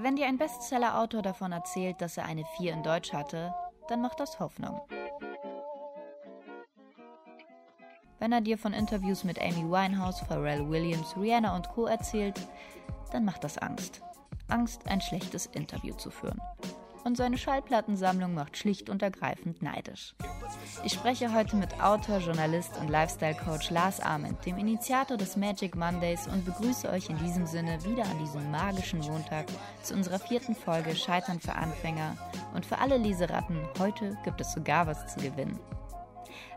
Wenn dir ein Bestseller-Autor davon erzählt, dass er eine 4 in Deutsch hatte, dann macht das Hoffnung. Wenn er dir von Interviews mit Amy Winehouse, Pharrell Williams, Rihanna und Co. erzählt, dann macht das Angst. Angst, ein schlechtes Interview zu führen und seine Schallplattensammlung macht schlicht und ergreifend neidisch. Ich spreche heute mit Autor, Journalist und Lifestyle-Coach Lars Ament, dem Initiator des Magic Mondays und begrüße euch in diesem Sinne wieder an diesem magischen Montag zu unserer vierten Folge Scheitern für Anfänger und für alle Leseratten, heute gibt es sogar was zu gewinnen.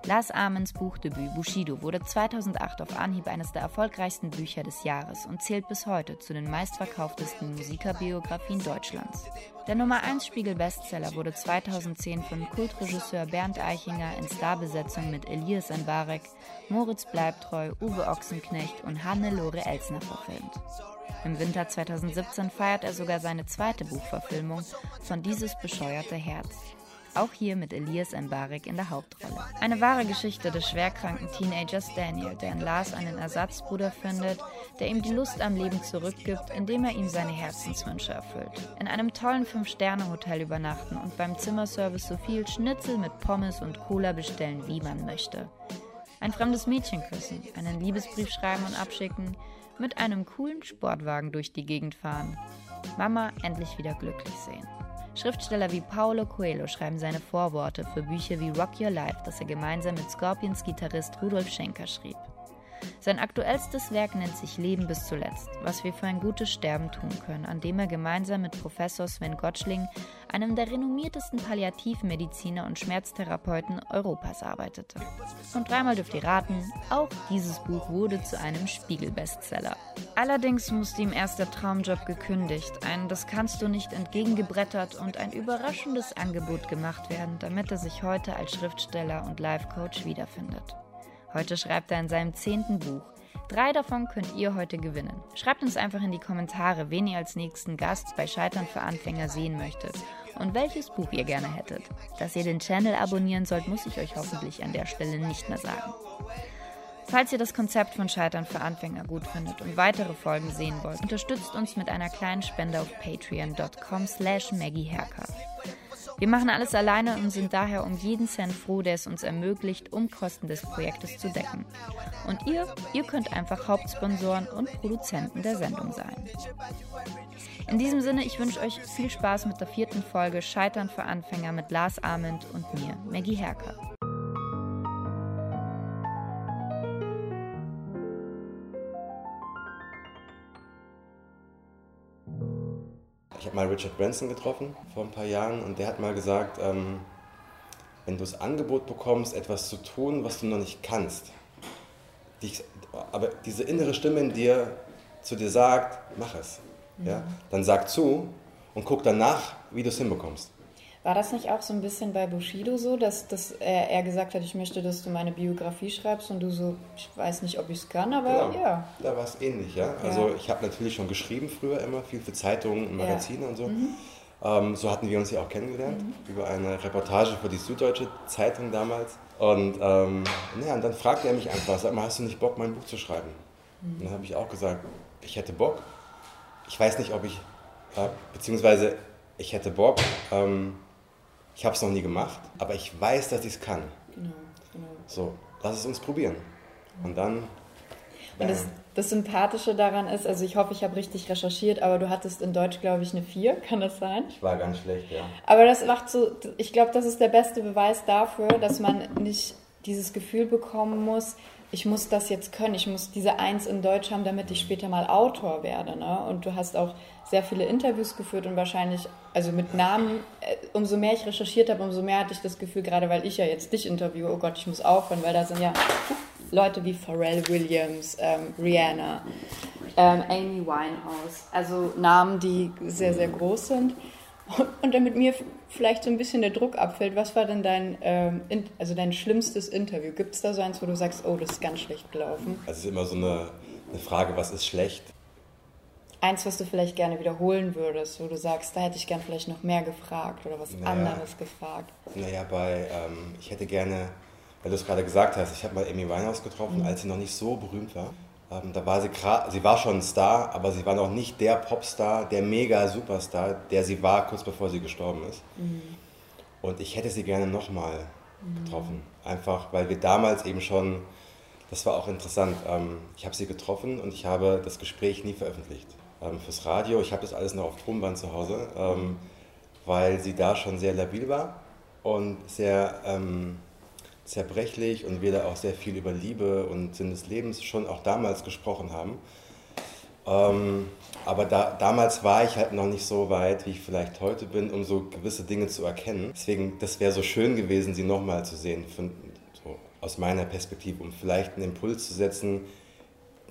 Lars Amens Buchdebüt Bushido wurde 2008 auf Anhieb eines der erfolgreichsten Bücher des Jahres und zählt bis heute zu den meistverkauftesten Musikerbiografien Deutschlands. Der Nummer 1 Spiegel-Bestseller wurde 2010 von Kultregisseur Bernd Eichinger in Starbesetzung mit Elias Mbarek, Moritz Bleibtreu, Uwe Ochsenknecht und Hannelore Elsner verfilmt. Im Winter 2017 feiert er sogar seine zweite Buchverfilmung von Dieses bescheuerte Herz. Auch hier mit Elias Mbarek in der Hauptrolle. Eine wahre Geschichte des schwerkranken Teenagers Daniel, der in Lars einen Ersatzbruder findet, der ihm die Lust am Leben zurückgibt, indem er ihm seine Herzenswünsche erfüllt. In einem tollen Fünf-Sterne-Hotel übernachten und beim Zimmerservice so viel Schnitzel mit Pommes und Cola bestellen, wie man möchte. Ein fremdes Mädchen küssen, einen Liebesbrief schreiben und abschicken, mit einem coolen Sportwagen durch die Gegend fahren. Mama endlich wieder glücklich sehen. Schriftsteller wie Paulo Coelho schreiben seine Vorworte für Bücher wie Rock Your Life, das er gemeinsam mit Scorpions Gitarrist Rudolf Schenker schrieb. Sein aktuellstes Werk nennt sich Leben bis zuletzt, was wir für ein gutes Sterben tun können, an dem er gemeinsam mit Professor Sven Gottschling, einem der renommiertesten Palliativmediziner und Schmerztherapeuten Europas, arbeitete. Und dreimal dürft ihr raten, auch dieses Buch wurde zu einem Spiegel-Bestseller. Allerdings musste ihm erst der Traumjob gekündigt, ein Das kannst du nicht entgegengebrettert und ein überraschendes Angebot gemacht werden, damit er sich heute als Schriftsteller und Life-Coach wiederfindet. Heute schreibt er in seinem zehnten Buch. Drei davon könnt ihr heute gewinnen. Schreibt uns einfach in die Kommentare, wen ihr als nächsten Gast bei Scheitern für Anfänger sehen möchtet und welches Buch ihr gerne hättet. Dass ihr den Channel abonnieren sollt, muss ich euch hoffentlich an der Stelle nicht mehr sagen. Falls ihr das Konzept von Scheitern für Anfänger gut findet und weitere Folgen sehen wollt, unterstützt uns mit einer kleinen Spende auf patreon.com slash maggieherker. Wir machen alles alleine und sind daher um jeden Cent froh, der es uns ermöglicht, Umkosten des Projektes zu decken. Und ihr, ihr könnt einfach Hauptsponsoren und Produzenten der Sendung sein. In diesem Sinne, ich wünsche euch viel Spaß mit der vierten Folge Scheitern für Anfänger mit Lars Arment und mir, Maggie Herker. Habe mal Richard Branson getroffen vor ein paar Jahren und der hat mal gesagt, ähm, wenn du das Angebot bekommst, etwas zu tun, was du noch nicht kannst, dich, aber diese innere Stimme in dir zu dir sagt, mach es. Mhm. Ja? Dann sag zu und guck danach, wie du es hinbekommst. War das nicht auch so ein bisschen bei Bushido so, dass, dass er, er, gesagt hat, ich möchte, dass du meine Biografie schreibst und du so, ich weiß nicht, ob ich es kann, aber genau. ja. Da war es ähnlich, ja. ja. Also ich habe natürlich schon geschrieben früher immer, viel für Zeitungen und Magazine ja. und so. Mhm. Ähm, so hatten wir uns ja auch kennengelernt, mhm. über eine Reportage für die Süddeutsche Zeitung damals. Und, ähm, ja, und dann fragte er mich einfach, sag mal, hast du nicht Bock, mein Buch zu schreiben? Mhm. Und dann habe ich auch gesagt, ich hätte Bock. Ich weiß nicht, ob ich, äh, beziehungsweise ich hätte Bock, ähm, ich habe es noch nie gemacht, aber ich weiß, dass ich es kann. Genau, genau. So, lass es uns probieren. Und dann. Und das, das, Sympathische daran ist, also ich hoffe, ich habe richtig recherchiert, aber du hattest in Deutsch, glaube ich, eine 4, kann das sein? Ich war ganz schlecht, ja. Aber das macht so, ich glaube, das ist der beste Beweis dafür, dass man nicht dieses Gefühl bekommen muss, ich muss das jetzt können, ich muss diese Eins in Deutsch haben, damit ich später mal Autor werde. Ne? Und du hast auch sehr viele Interviews geführt und wahrscheinlich, also mit Namen, äh, umso mehr ich recherchiert habe, umso mehr hatte ich das Gefühl, gerade weil ich ja jetzt dich interviewe, oh Gott, ich muss aufhören, weil da sind ja Leute wie Pharrell Williams, ähm, Rihanna, ähm, Amy Winehouse, also Namen, die sehr, sehr groß sind. Und damit mir vielleicht so ein bisschen der Druck abfällt, was war denn dein, ähm, also dein schlimmstes Interview? Gibt es da so eins, wo du sagst, oh, das ist ganz schlecht gelaufen? Also es ist immer so eine, eine Frage, was ist schlecht? Eins, was du vielleicht gerne wiederholen würdest, wo du sagst, da hätte ich gern vielleicht noch mehr gefragt oder was naja, anderes gefragt. Naja, bei, ähm, ich hätte gerne, weil du es gerade gesagt hast, ich habe mal Amy Winehouse getroffen, mhm. als sie noch nicht so berühmt war. Ähm, da war sie, sie war schon ein Star, aber sie war noch nicht der Popstar, der Mega-Superstar, der sie war, kurz bevor sie gestorben ist. Mhm. Und ich hätte sie gerne nochmal mhm. getroffen. Einfach, weil wir damals eben schon, das war auch interessant, ähm, ich habe sie getroffen und ich habe das Gespräch nie veröffentlicht. Ähm, fürs Radio, ich habe das alles noch auf Tonband zu Hause, ähm, weil sie da schon sehr labil war und sehr ähm, zerbrechlich und wir da auch sehr viel über Liebe und Sinn des Lebens schon auch damals gesprochen haben. Ähm, aber da, damals war ich halt noch nicht so weit, wie ich vielleicht heute bin, um so gewisse Dinge zu erkennen. Deswegen, das wäre so schön gewesen, sie nochmal zu sehen, von, so aus meiner Perspektive, um vielleicht einen Impuls zu setzen.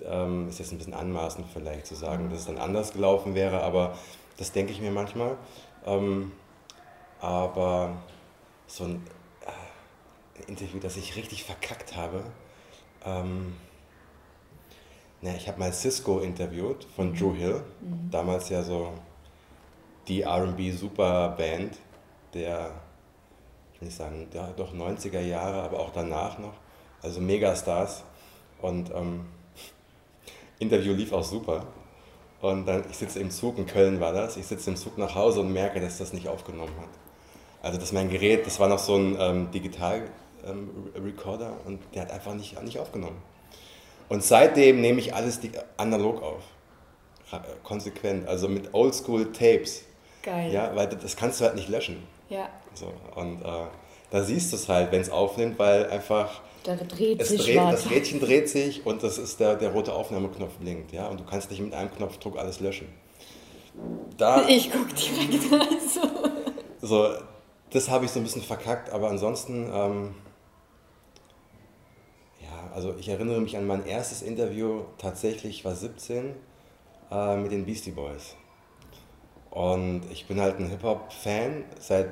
Ähm, ist jetzt ein bisschen anmaßend vielleicht zu sagen, dass es dann anders gelaufen wäre, aber das denke ich mir manchmal. Ähm, aber so ein Interview, das ich richtig verkackt habe. Ähm, na, ich habe mal Cisco interviewt von mhm. Drew Hill, mhm. damals ja so die RB-Superband der, ich will nicht sagen, ja, doch 90er Jahre, aber auch danach noch. Also Megastars. Und ähm, Interview lief auch super. Und dann, ich sitze im Zug, in Köln war das, ich sitze im Zug nach Hause und merke, dass das nicht aufgenommen hat. Also dass mein Gerät, das war noch so ein ähm, Digital ähm, Recorder und der hat einfach nicht, nicht aufgenommen. Und seitdem nehme ich alles analog auf. Konsequent, also mit Oldschool Tapes. Geil. Ja, weil das kannst du halt nicht löschen. Ja. So, und äh, da siehst du es halt, wenn es aufnimmt, weil einfach. Da dreht es sich dreht, Das Rädchen dreht sich und das ist der, der rote Aufnahmeknopf blinkt. Ja? Und du kannst nicht mit einem Knopfdruck alles löschen. Da, ich gucke direkt also. So, das habe ich so ein bisschen verkackt, aber ansonsten. Ähm, also ich erinnere mich an mein erstes Interview, tatsächlich war 17, äh, mit den Beastie Boys. Und ich bin halt ein Hip-Hop-Fan, seit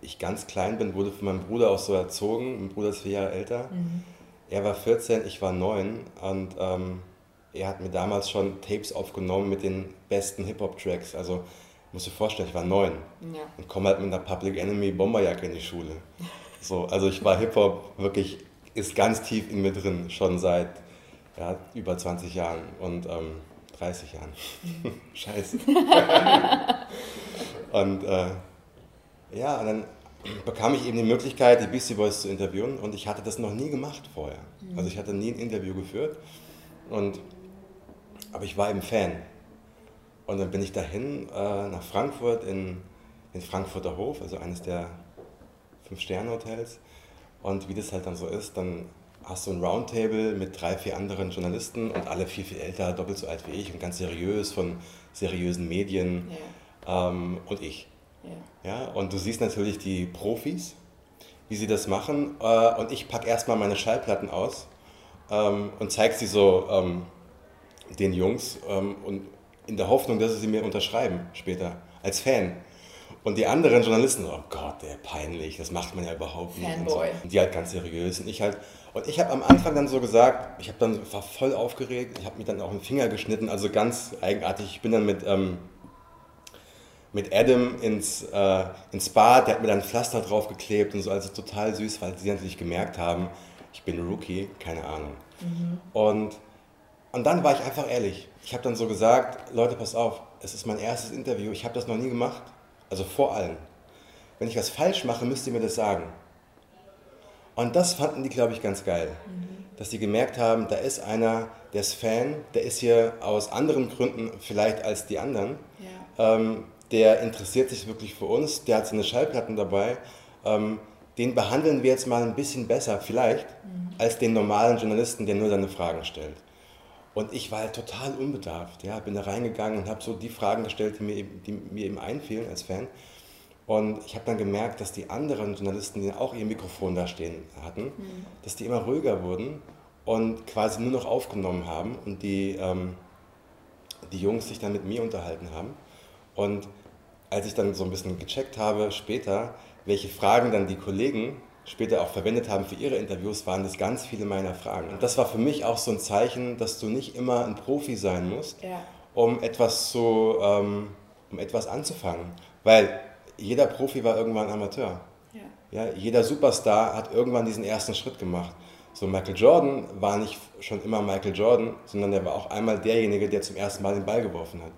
ich ganz klein bin, wurde von meinem Bruder auch so erzogen. Mein Bruder ist vier Jahre älter. Mhm. Er war 14, ich war 9 und ähm, er hat mir damals schon Tapes aufgenommen mit den besten Hip-Hop-Tracks. Also muss dir vorstellen, ich war 9 ja. und komme halt mit einer Public Enemy Bomberjacke in die Schule. So, also ich war Hip-Hop wirklich ist ganz tief in mir drin, schon seit ja, über 20 Jahren und ähm, 30 Jahren. Scheiße. und äh, ja, dann bekam ich eben die Möglichkeit, die Beastie Boys zu interviewen und ich hatte das noch nie gemacht vorher. Mhm. Also ich hatte nie ein Interview geführt, und, aber ich war eben Fan. Und dann bin ich dahin äh, nach Frankfurt in den Frankfurter Hof, also eines der Fünf-Sterne-Hotels. Und wie das halt dann so ist, dann hast du ein Roundtable mit drei, vier anderen Journalisten und alle viel, viel älter, doppelt so alt wie ich und ganz seriös von seriösen Medien ja. ähm, und ich. Ja. ja. Und du siehst natürlich die Profis, wie sie das machen äh, und ich packe erstmal meine Schallplatten aus ähm, und zeige sie so ähm, den Jungs ähm, und in der Hoffnung, dass sie sie mir unterschreiben später als Fan. Und die anderen Journalisten, oh Gott, der peinlich, das macht man ja überhaupt nicht. Und, so. und die halt ganz seriös. Und ich halt, und ich habe am Anfang dann so gesagt, ich habe dann war voll aufgeregt, ich habe mir dann auch einen Finger geschnitten, also ganz eigenartig. Ich bin dann mit, ähm, mit Adam ins, äh, ins Bad, der hat mir dann ein Pflaster draufgeklebt und so, also total süß, weil sie natürlich gemerkt haben, ich bin Rookie, keine Ahnung. Mhm. Und, und dann war ich einfach ehrlich. Ich habe dann so gesagt, Leute, pass auf, es ist mein erstes Interview, ich habe das noch nie gemacht also vor allem. Wenn ich was falsch mache, müsst ihr mir das sagen. Und das fanden die, glaube ich, ganz geil. Mhm. Dass sie gemerkt haben, da ist einer, der ist Fan, der ist hier aus anderen Gründen vielleicht als die anderen. Ja. Ähm, der interessiert sich wirklich für uns, der hat seine Schallplatten dabei. Ähm, den behandeln wir jetzt mal ein bisschen besser, vielleicht, mhm. als den normalen Journalisten, der nur seine Fragen stellt. Und ich war halt total unbedarft. Ja, bin da reingegangen und habe so die Fragen gestellt, die mir, eben, die mir eben einfielen als Fan. Und ich habe dann gemerkt, dass die anderen Journalisten, die auch ihr Mikrofon da stehen hatten, mhm. dass die immer ruhiger wurden und quasi nur noch aufgenommen haben und die, ähm, die Jungs sich dann mit mir unterhalten haben. Und als ich dann so ein bisschen gecheckt habe später, welche Fragen dann die Kollegen später auch verwendet haben für ihre Interviews, waren das ganz viele meiner Fragen. Und das war für mich auch so ein Zeichen, dass du nicht immer ein Profi sein musst, ja. um etwas zu, ähm, um etwas anzufangen. Weil jeder Profi war irgendwann Amateur. Ja. ja. jeder Superstar hat irgendwann diesen ersten Schritt gemacht. So, Michael Jordan war nicht schon immer Michael Jordan, sondern er war auch einmal derjenige, der zum ersten Mal den Ball geworfen hat.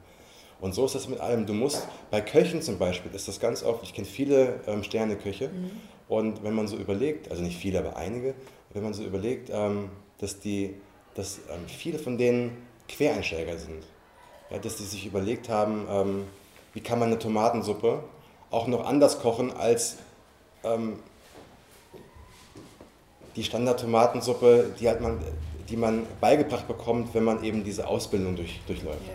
Und so ist das mit allem. Du musst, bei Köchen zum Beispiel, ist das ganz oft, ich kenne viele ähm, Sterneköche, mhm. Und wenn man so überlegt, also nicht viele, aber einige, wenn man so überlegt, ähm, dass, die, dass ähm, viele von denen Quereinsteiger sind. Ja, dass die sich überlegt haben, ähm, wie kann man eine Tomatensuppe auch noch anders kochen als die Standard-Tomatensuppe, die, halt man, die man beigebracht bekommt, wenn man eben diese Ausbildung durch, durchläuft. Ja.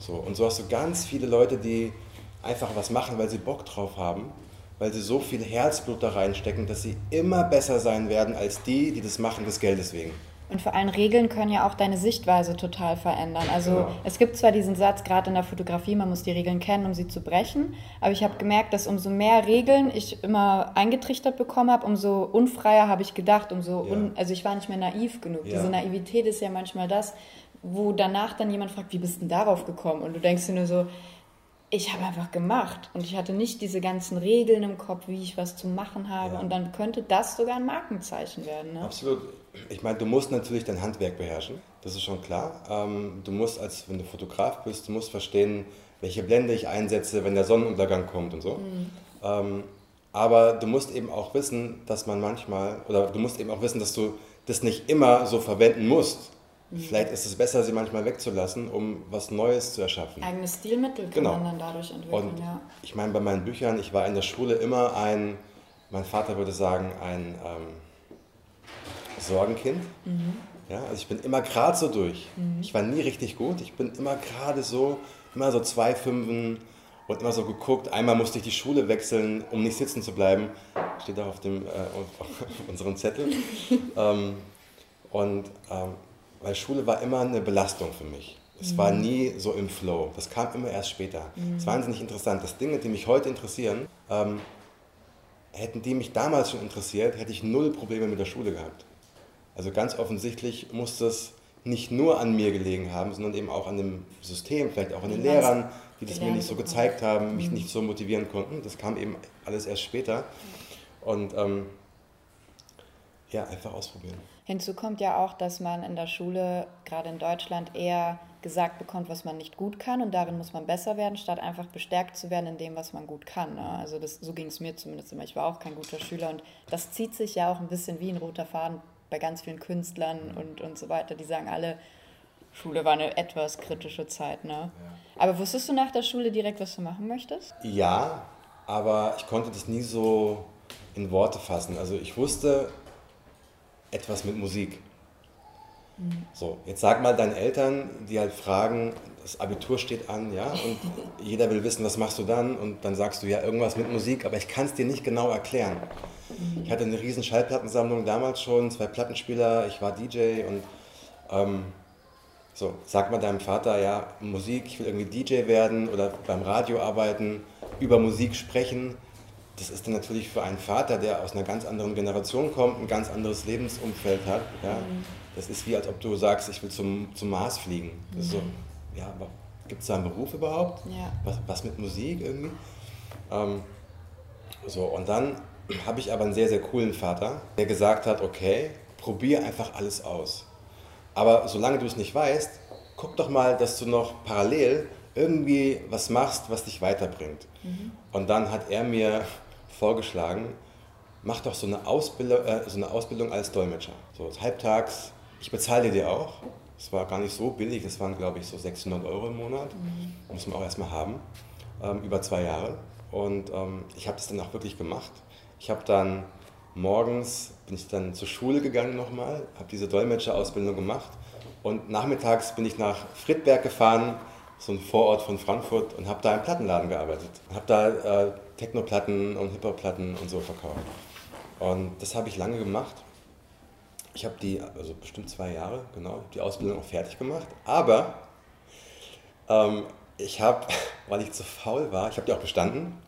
So, und so hast du ganz viele Leute, die einfach was machen, weil sie Bock drauf haben, weil sie so viel Herzblut da reinstecken, dass sie immer besser sein werden als die, die das machen des Geldes wegen. Und vor allem Regeln können ja auch deine Sichtweise total verändern. Also genau. es gibt zwar diesen Satz, gerade in der Fotografie, man muss die Regeln kennen, um sie zu brechen, aber ich habe gemerkt, dass umso mehr Regeln ich immer eingetrichtert bekommen habe, umso unfreier habe ich gedacht, umso ja. un, also ich war nicht mehr naiv genug. Ja. Diese Naivität ist ja manchmal das, wo danach dann jemand fragt, wie bist du denn darauf gekommen? Und du denkst dir nur so, ich habe einfach gemacht und ich hatte nicht diese ganzen Regeln im Kopf, wie ich was zu machen habe. Ja. Und dann könnte das sogar ein Markenzeichen werden. Ne? Absolut. Ich meine, du musst natürlich dein Handwerk beherrschen, das ist schon klar. Ähm, du musst, als wenn du Fotograf bist, du musst verstehen, welche Blende ich einsetze, wenn der Sonnenuntergang kommt und so. Mhm. Ähm, aber du musst eben auch wissen, dass man manchmal, oder du musst eben auch wissen, dass du das nicht immer so verwenden musst. Vielleicht ist es besser, sie manchmal wegzulassen, um was Neues zu erschaffen. Eigenes Stilmittel kann genau. man dann dadurch entwickeln. Und ja. ich meine, bei meinen Büchern, ich war in der Schule immer ein, mein Vater würde sagen, ein ähm, Sorgenkind. Mhm. Ja, also ich bin immer gerade so durch. Mhm. Ich war nie richtig gut. Ich bin immer gerade so, immer so zwei Fünfen und immer so geguckt. Einmal musste ich die Schule wechseln, um nicht sitzen zu bleiben. Steht auch auf, dem, äh, auf unserem Zettel. ähm, und ähm, weil Schule war immer eine Belastung für mich. Es mhm. war nie so im Flow. Das kam immer erst später. Es mhm. ist wahnsinnig interessant, dass Dinge, die mich heute interessieren, ähm, hätten die mich damals schon interessiert, hätte ich null Probleme mit der Schule gehabt. Also ganz offensichtlich muss das nicht nur an mir gelegen haben, sondern eben auch an dem System, vielleicht auch an den Lehrern, die das mir nicht so gezeigt haben, mich mhm. nicht so motivieren konnten. Das kam eben alles erst später. Und ähm, ja, einfach ausprobieren. Hinzu kommt ja auch, dass man in der Schule, gerade in Deutschland, eher gesagt bekommt, was man nicht gut kann und darin muss man besser werden, statt einfach bestärkt zu werden in dem, was man gut kann. Ne? Also das, so ging es mir zumindest immer. Ich war auch kein guter Schüler und das zieht sich ja auch ein bisschen wie ein roter Faden bei ganz vielen Künstlern und, und so weiter. Die sagen alle, Schule war eine etwas kritische Zeit. Ne? Ja. Aber wusstest du nach der Schule direkt, was du machen möchtest? Ja, aber ich konnte das nie so in Worte fassen. Also ich wusste, etwas mit Musik. Mhm. So, jetzt sag mal deinen Eltern, die halt fragen, das Abitur steht an, ja, und jeder will wissen, was machst du dann? Und dann sagst du ja irgendwas mit Musik, aber ich kann es dir nicht genau erklären. Mhm. Ich hatte eine riesen Schallplattensammlung damals schon, zwei Plattenspieler, ich war DJ und ähm, so, sag mal deinem Vater, ja, Musik, ich will irgendwie DJ werden oder beim Radio arbeiten, über Musik sprechen das ist dann natürlich für einen Vater, der aus einer ganz anderen Generation kommt, ein ganz anderes Lebensumfeld hat. Ja? Mhm. Das ist wie, als ob du sagst, ich will zum, zum Mars fliegen. Ist so, mhm. ja, aber gibt es da einen Beruf überhaupt? Ja. Was, was mit Musik irgendwie? Ähm, so, und dann habe ich aber einen sehr, sehr coolen Vater, der gesagt hat, okay, probier einfach alles aus. Aber solange du es nicht weißt, guck doch mal, dass du noch parallel irgendwie was machst, was dich weiterbringt. Mhm. Und dann hat er mir vorgeschlagen, mach doch so eine Ausbildung, äh, so eine Ausbildung als Dolmetscher. So halbtags, ich bezahle dir auch. Es war gar nicht so billig, es waren glaube ich so 600 Euro im Monat. Mhm. Muss man auch erstmal haben, ähm, über zwei Jahre. Und ähm, ich habe das dann auch wirklich gemacht. Ich habe dann morgens, bin ich dann zur Schule gegangen nochmal, habe diese Dolmetscherausbildung gemacht. Und nachmittags bin ich nach Friedberg gefahren, so ein Vorort von Frankfurt, und habe da im Plattenladen gearbeitet. Habe da äh, Techno-Platten und Hip-Hop-Platten und so verkauft. Und das habe ich lange gemacht. Ich habe die, also bestimmt zwei Jahre, genau, die Ausbildung auch fertig gemacht. Aber ähm, ich habe, weil ich zu faul war, ich habe die auch bestanden,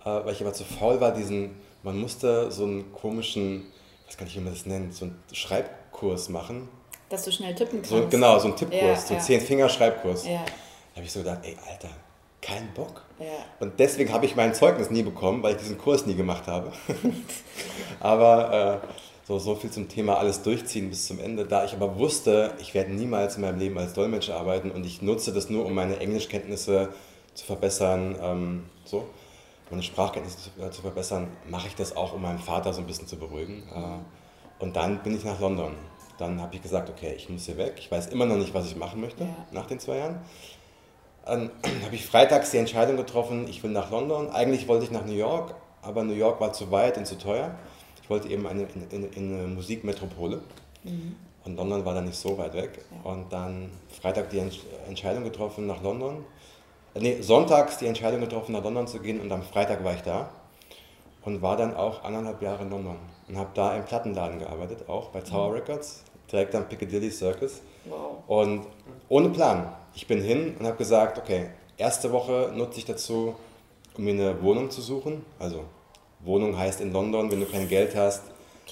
äh, weil ich aber zu faul war, diesen, man musste so einen komischen, ich gar nicht, wie man das nennt, so einen Schreibkurs machen. Dass du schnell tippen kannst. So, genau, so einen Tippkurs, ja, so einen ja. Zehn-Finger-Schreibkurs. Ja. Da habe ich so gedacht, ey, Alter, keinen Bock. Ja. Und deswegen habe ich mein Zeugnis nie bekommen, weil ich diesen Kurs nie gemacht habe. Aber äh, So, so viel zum Thema alles durchziehen bis zum Ende. Da ich aber wusste, ich werde niemals in meinem Leben als Dolmetscher arbeiten und ich nutze das nur, um meine Englischkenntnisse zu verbessern, ähm, so, meine Sprachkenntnisse zu, äh, zu, verbessern, mache ich das auch, um meinen Vater so ein bisschen zu beruhigen. Äh, und dann bin ich nach London. Dann habe ich gesagt, okay, ich muss hier weg. Ich weiß immer noch nicht, was ich machen möchte ja. nach den zwei Jahren. Dann habe ich freitags die Entscheidung getroffen, ich will nach London. Eigentlich wollte ich nach New York, aber New York war zu weit und zu teuer. Ich wollte eben eine, in, in, in eine Musikmetropole. Mhm. Und London war dann nicht so weit weg. Ja. Und dann Freitag die Entscheidung getroffen nach London. Äh, nee, sonntags die Entscheidung getroffen, nach London zu gehen und am Freitag war ich da. Und war dann auch anderthalb Jahre in London. Und habe da im Plattenladen gearbeitet, auch bei Tower mhm. Records, direkt am Piccadilly Circus. Wow. Und ohne Plan. Ich bin hin und habe gesagt, okay, erste Woche nutze ich dazu, um mir eine Wohnung zu suchen. Also Wohnung heißt in London, wenn du kein Geld hast,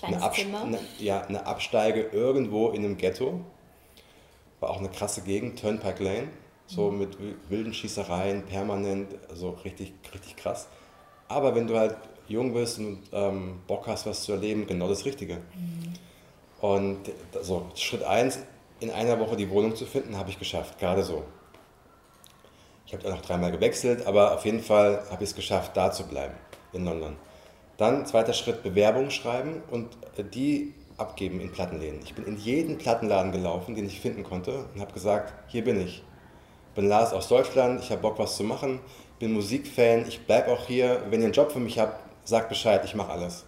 eine, Abs eine, ja, eine Absteige irgendwo in einem Ghetto. War auch eine krasse Gegend, Turnpike Lane, so mhm. mit wilden Schießereien, permanent, also richtig, richtig krass. Aber wenn du halt jung bist und ähm, Bock hast, was zu erleben, genau das Richtige. Mhm. Und also Schritt 1, in einer Woche die Wohnung zu finden, habe ich geschafft, gerade so. Ich habe dann noch dreimal gewechselt, aber auf jeden Fall habe ich es geschafft, da zu bleiben in London. Dann zweiter Schritt Bewerbung schreiben und äh, die abgeben in Plattenläden. Ich bin in jeden Plattenladen gelaufen, den ich finden konnte und habe gesagt, hier bin ich. Bin Lars aus Deutschland, ich habe Bock was zu machen, bin Musikfan, ich bleibe auch hier. Wenn ihr einen Job für mich habt, sagt Bescheid, ich mache alles.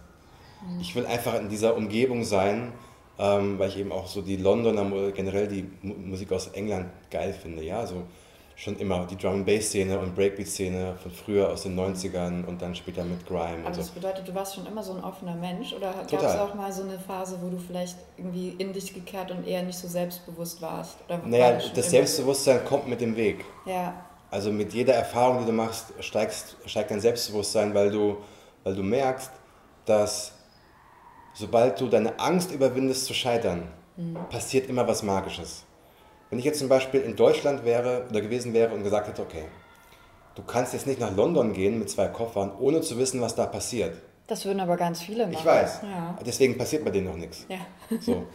Ich will einfach in dieser Umgebung sein, ähm, weil ich eben auch so die Londoner, generell die Musik aus England geil finde. Ja, so schon immer die Drum Bass Szene und Breakbeat Szene von früher aus den 90ern und dann später mit Grime. Aber so. das bedeutet, du warst schon immer so ein offener Mensch oder gab es auch mal so eine Phase, wo du vielleicht irgendwie in dich gekehrt und eher nicht so selbstbewusst warst? Oder naja, das Selbstbewusstsein kommt mit dem Weg. Ja. Also mit jeder Erfahrung, die du machst, steigst, steigt dein Selbstbewusstsein, weil du, weil du merkst, dass sobald du deine Angst überwindest zu scheitern, mhm. passiert immer was Magisches. Wenn ich jetzt zum Beispiel in Deutschland wäre oder gewesen wäre und gesagt hätte, okay, du kannst jetzt nicht nach London gehen mit zwei Koffern, ohne zu wissen, was da passiert. Das würden aber ganz viele machen. Ich weiß. Ja. Deswegen passiert bei denen noch nichts. Ja. So.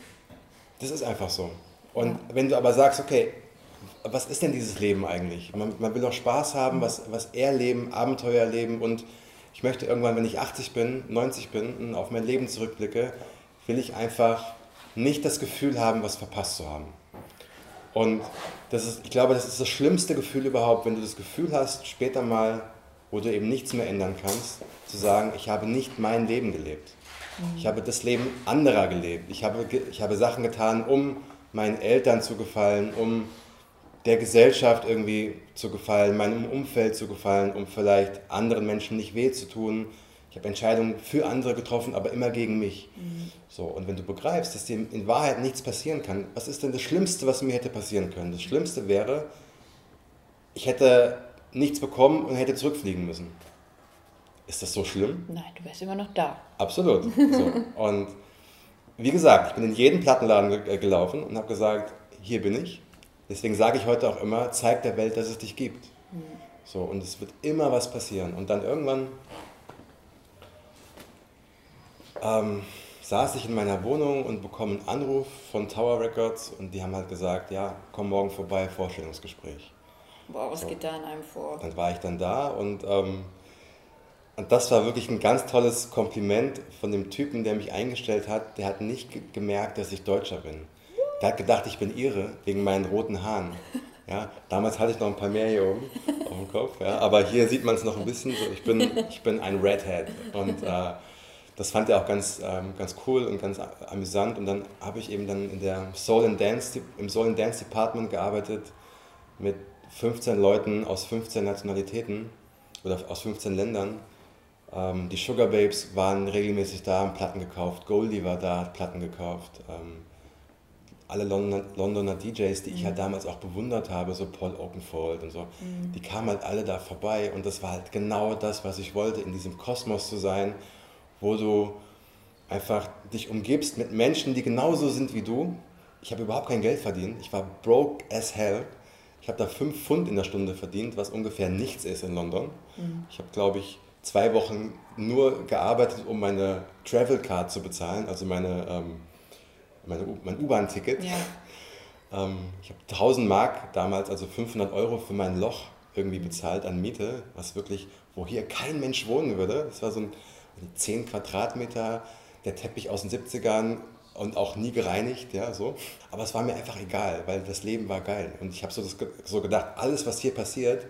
Das ist einfach so. Und ja. wenn du aber sagst, okay, was ist denn dieses Leben eigentlich? Man, man will doch Spaß haben, mhm. was, was erleben, Abenteuer erleben und ich möchte irgendwann, wenn ich 80 bin, 90 bin und auf mein Leben zurückblicke, will ich einfach nicht das Gefühl haben, was verpasst zu haben. Und das ist, ich glaube, das ist das schlimmste Gefühl überhaupt, wenn du das Gefühl hast, später mal, wo du eben nichts mehr ändern kannst, zu sagen, ich habe nicht mein Leben gelebt. Ich habe das Leben anderer gelebt. Ich habe, ich habe Sachen getan, um meinen Eltern zu gefallen, um der Gesellschaft irgendwie zu gefallen, meinem Umfeld zu gefallen, um vielleicht anderen Menschen nicht weh zu tun. Ich habe Entscheidungen für andere getroffen, aber immer gegen mich. Mhm. So, und wenn du begreifst, dass dir in Wahrheit nichts passieren kann, was ist denn das Schlimmste, was mir hätte passieren können? Das Schlimmste wäre, ich hätte nichts bekommen und hätte zurückfliegen müssen. Ist das so schlimm? Nein, du wärst immer noch da. Absolut. So. Und wie gesagt, ich bin in jeden Plattenladen gelaufen und habe gesagt, hier bin ich Deswegen sage ich heute auch immer, zeig der Welt, dass es dich gibt. Mhm. So, und es wird immer was passieren. Und dann irgendwann ähm, saß ich in meiner Wohnung und bekomme einen Anruf von Tower Records und die haben halt gesagt, ja, komm morgen vorbei, Vorstellungsgespräch. Boah, was so. geht da in einem vor? Dann war ich dann da und, ähm, und das war wirklich ein ganz tolles Kompliment von dem Typen, der mich eingestellt hat. Der hat nicht gemerkt, dass ich Deutscher bin. Der hat gedacht, ich bin irre wegen meinen roten Haaren. Ja, damals hatte ich noch ein paar mehr hier oben auf dem Kopf, ja, aber hier sieht man es noch ein bisschen. So, ich, bin, ich bin ein Redhead und äh, das fand er auch ganz, ähm, ganz cool und ganz amüsant. Und dann habe ich eben dann in der Soul and Dance, im Soul and Dance Department gearbeitet mit 15 Leuten aus 15 Nationalitäten oder aus 15 Ländern. Ähm, die Sugar Babes waren regelmäßig da, haben Platten gekauft. Goldie war da, hat Platten gekauft. Ähm, alle Londoner, Londoner DJs, die mhm. ich halt damals auch bewundert habe, so Paul Oakenfold und so, mhm. die kamen halt alle da vorbei und das war halt genau das, was ich wollte, in diesem Kosmos zu sein, wo du einfach dich umgibst mit Menschen, die genauso sind wie du. Ich habe überhaupt kein Geld verdient, ich war broke as hell. Ich habe da 5 Pfund in der Stunde verdient, was ungefähr nichts ist in London. Mhm. Ich habe, glaube ich, zwei Wochen nur gearbeitet, um meine Travel Card zu bezahlen, also meine, ähm, meine mein U-Bahn-Ticket. Ja. Ähm, ich habe 1000 Mark damals, also 500 Euro für mein Loch irgendwie bezahlt an Miete, was wirklich, wo hier kein Mensch wohnen würde. Das war so ein 10 Quadratmeter, der Teppich aus den 70ern und auch nie gereinigt, ja, so. Aber es war mir einfach egal, weil das Leben war geil. Und ich habe so, so gedacht, alles, was hier passiert,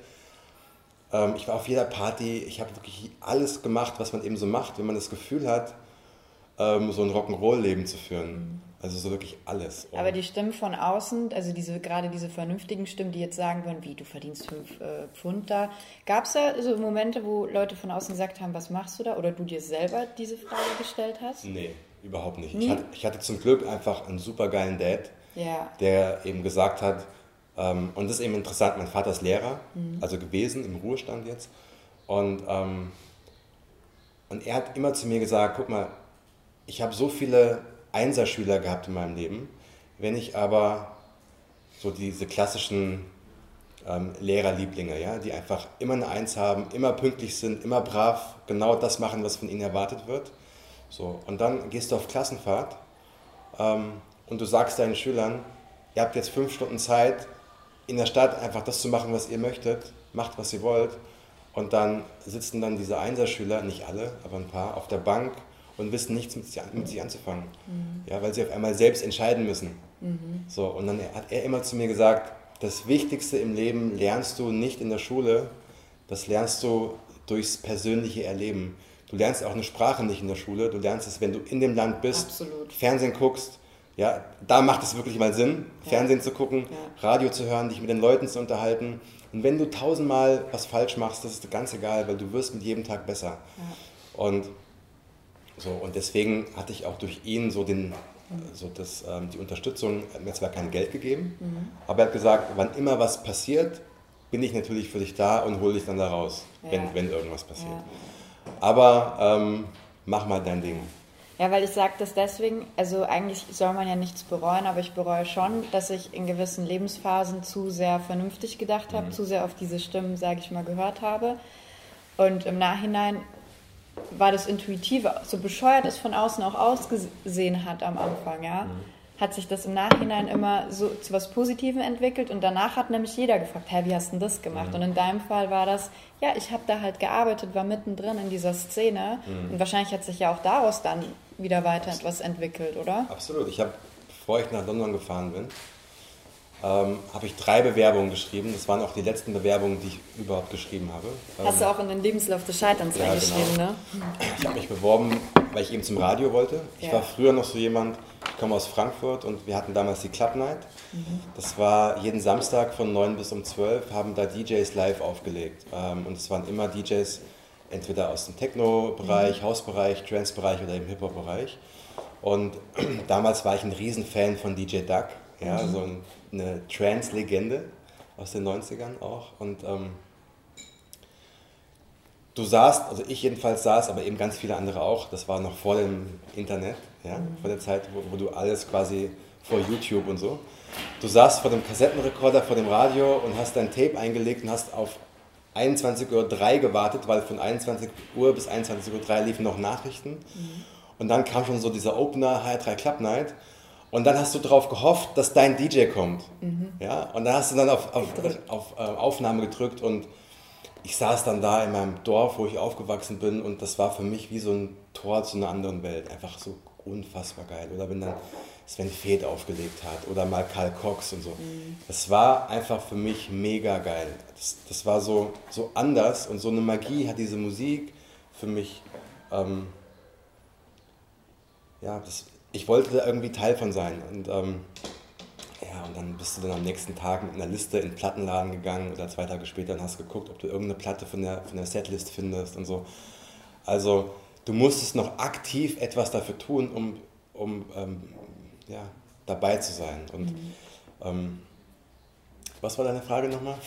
ähm, ich war auf jeder Party, ich habe wirklich alles gemacht, was man eben so macht, wenn man das Gefühl hat, ähm, so ein Rock'n'Roll-Leben zu führen. Also so wirklich alles. Und Aber die Stimmen von außen, also diese, gerade diese vernünftigen Stimmen, die jetzt sagen würden, wie, du verdienst fünf äh, Pfund da. Gab es da so Momente, wo Leute von außen gesagt haben, was machst du da? Oder du dir selber diese Frage gestellt hast? Nee, überhaupt nicht. Ich hatte, ich hatte, zum Glück einfach einen super geilen Dad, ja. der eben gesagt hat, ähm, und das ist eben interessant, mein Vater ist Lehrer, mhm. also gewesen, im Ruhestand jetzt. Und, ähm, und er hat immer zu mir gesagt, guck mal, ich habe so viele Einserschüler gehabt in meinem Leben. Wenn ich aber so diese klassischen ähm, Lehrerlieblinge, ja, die einfach immer eine Eins haben, immer pünktlich sind, immer brav, genau das machen, was von ihnen erwartet wird. So, und dann gehst du auf Klassenfahrt ähm, und du sagst deinen Schülern, ihr habt jetzt fünf Stunden Zeit, in der Stadt einfach das zu machen, was ihr möchtet, macht, was ihr wollt. Und dann sitzen dann diese Einserschüler, nicht alle, aber ein paar, auf der Bank und wissen nichts mit sich, mit sich anzufangen. Mhm. Ja, weil sie auf einmal selbst entscheiden müssen. Mhm. So, und dann hat er immer zu mir gesagt, das Wichtigste im Leben lernst du nicht in der Schule, das lernst du durchs persönliche Erleben. Du lernst auch eine Sprache nicht in der Schule, du lernst es, wenn du in dem Land bist, Absolut. Fernsehen guckst, ja, da macht es wirklich mal Sinn, ja. Fernsehen zu gucken, ja. Radio zu hören, dich mit den Leuten zu unterhalten. Und wenn du tausendmal was falsch machst, das ist ganz egal, weil du wirst mit jedem Tag besser. Ja. Und so, und deswegen hatte ich auch durch ihn so, den, so das, ähm, die Unterstützung, er hat mir zwar kein Geld gegeben, mhm. aber er hat gesagt, wann immer was passiert, bin ich natürlich für dich da und hole dich dann da raus, ja. wenn, wenn irgendwas passiert. Ja. Aber ähm, mach mal dein Ding. Ja, weil ich sage das deswegen, also eigentlich soll man ja nichts bereuen, aber ich bereue schon, dass ich in gewissen Lebensphasen zu sehr vernünftig gedacht habe, mhm. zu sehr auf diese Stimmen, sage ich mal, gehört habe. Und im Nachhinein war das Intuitive, so bescheuert es von außen auch ausgesehen hat am Anfang, ja, mhm. hat sich das im Nachhinein immer so zu was Positivem entwickelt und danach hat nämlich jeder gefragt, hey, wie hast du denn das gemacht? Mhm. Und in deinem Fall war das, ja, ich habe da halt gearbeitet, war mittendrin in dieser Szene mhm. und wahrscheinlich hat sich ja auch daraus dann wieder weiter etwas entwickelt, oder? Absolut. Ich habe, bevor ich nach London gefahren bin, ähm, habe ich drei Bewerbungen geschrieben. Das waren auch die letzten Bewerbungen, die ich überhaupt geschrieben habe. Hast ähm, du auch in den Lebenslauf des Scheiterns ja, reingeschrieben, genau. ne? Ich habe mich beworben, weil ich eben zum Radio wollte. Ich ja. war früher noch so jemand, ich komme aus Frankfurt und wir hatten damals die Club Night. Mhm. Das war jeden Samstag von 9 bis um 12, haben da DJs live aufgelegt. Ähm, und es waren immer DJs, entweder aus dem Techno-Bereich, mhm. Hausbereich, Trance-Bereich oder im Hip-Hop-Bereich. Und damals war ich ein Riesenfan von DJ Duck, ja, mhm. so ein eine Trance-Legende aus den 90ern auch. Und ähm, du saßt, also ich jedenfalls saß, aber eben ganz viele andere auch, das war noch vor dem Internet, ja, mhm. vor der Zeit, wo, wo, du alles quasi vor YouTube und so. Du saßt vor dem Kassettenrekorder, vor dem Radio und hast dein Tape eingelegt und hast auf 21.03 Uhr gewartet, weil von 21 Uhr bis 21.03 Uhr liefen noch Nachrichten. Mhm. Und dann kam schon so dieser Opener HR3 Club Night. Und dann hast du darauf gehofft, dass dein DJ kommt. Mhm. Ja? Und dann hast du dann auf, auf, auf äh, Aufnahme gedrückt und ich saß dann da in meinem Dorf, wo ich aufgewachsen bin und das war für mich wie so ein Tor zu einer anderen Welt. Einfach so unfassbar geil. Oder wenn dann Sven Feth aufgelegt hat oder mal Karl Cox und so. Mhm. Das war einfach für mich mega geil. Das, das war so, so anders und so eine Magie hat diese Musik für mich. Ähm, ja, das, ich wollte da irgendwie Teil von sein. Und ähm, ja, und dann bist du dann am nächsten Tag mit einer Liste in den Plattenladen gegangen oder zwei Tage später und hast geguckt, ob du irgendeine Platte von der, von der Setlist findest und so. Also du musstest noch aktiv etwas dafür tun, um, um ähm, ja, dabei zu sein. Und mhm. ähm, was war deine Frage nochmal?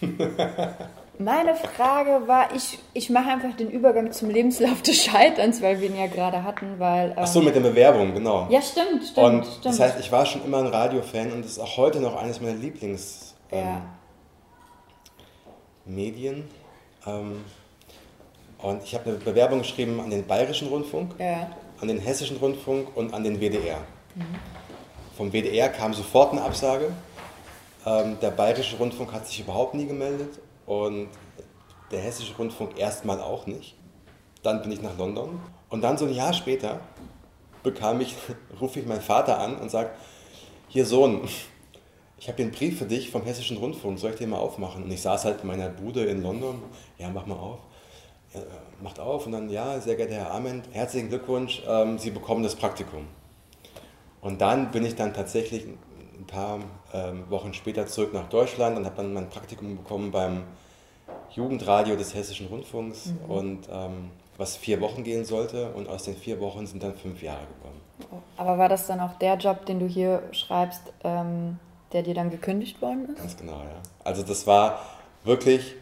Meine Frage war, ich, ich mache einfach den Übergang zum Lebenslauf des Scheiterns, weil wir ihn ja gerade hatten, weil... Ähm Ach so, mit der Bewerbung, genau. Ja, stimmt, stimmt, und stimmt. Das heißt, ich war schon immer ein Radiofan und das ist auch heute noch eines meiner Lieblingsmedien. Ähm, ja. Ähm, Und ich habe eine Bewerbung geschrieben an den Bayerischen Rundfunk, ja. an den Hessischen Rundfunk und an den WDR. Mhm. Vom WDR kam sofort eine Absage. Ähm, der Bayerische Rundfunk hat sich überhaupt nie gemeldet und der Hessische Rundfunk erstmal auch nicht. Dann bin ich nach London und dann so ein Jahr später bekam ich, rufe ich meinen Vater an und sage, hier Sohn, ich habe einen Brief für dich vom Hessischen Rundfunk, soll ich den mal aufmachen? Und ich saß halt in meiner Bude in London, ja, mach mal auf. Ja, macht auf und dann, ja, sehr geehrter Herr Ament, herzlichen Glückwunsch, ähm, Sie bekommen das Praktikum. Und dann bin ich dann tatsächlich ein paar ähm, Wochen später zurück nach Deutschland und habe dann mein Praktikum bekommen beim Jugendradio des Hessischen Rundfunks mhm. und ähm, was vier Wochen gehen sollte und aus den vier Wochen sind dann fünf Jahre gekommen. Aber war das dann auch der Job, den du hier schreibst, ähm, der dir dann gekündigt worden ist? Ganz genau, ja. Also das war wirklich,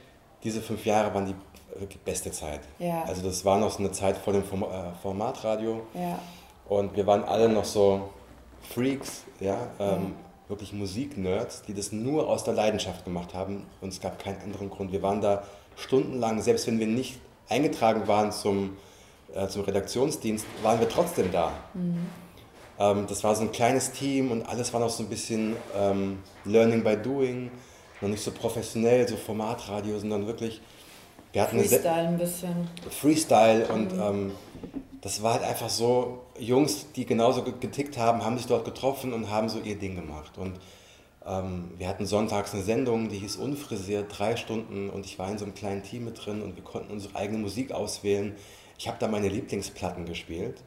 diese fünf Jahre waren die wirklich beste Zeit. Ja. Also das war noch so eine Zeit vor dem äh, Formatradio. Ja. Und wir waren alle noch so Freaks, ja, ähm, ja. Wirklich Musiknerds, die das nur aus der Leidenschaft gemacht haben. Und es gab keinen anderen Grund. Wir waren da stundenlang, selbst wenn wir nicht eingetragen waren zum, äh, zum Redaktionsdienst, waren wir trotzdem da. Mhm. Ähm, das war so ein kleines Team und alles war noch so ein bisschen ähm, Learning by Doing, noch nicht so professionell, so Formatradio, sondern wirklich. Wir hatten Freestyle ein bisschen. Freestyle und mhm. ähm, das war halt einfach so, Jungs, die genauso getickt haben, haben sich dort getroffen und haben so ihr Ding gemacht. Und ähm, wir hatten sonntags eine Sendung, die hieß Unfrisiert, drei Stunden und ich war in so einem kleinen Team mit drin und wir konnten unsere eigene Musik auswählen. Ich habe da meine Lieblingsplatten gespielt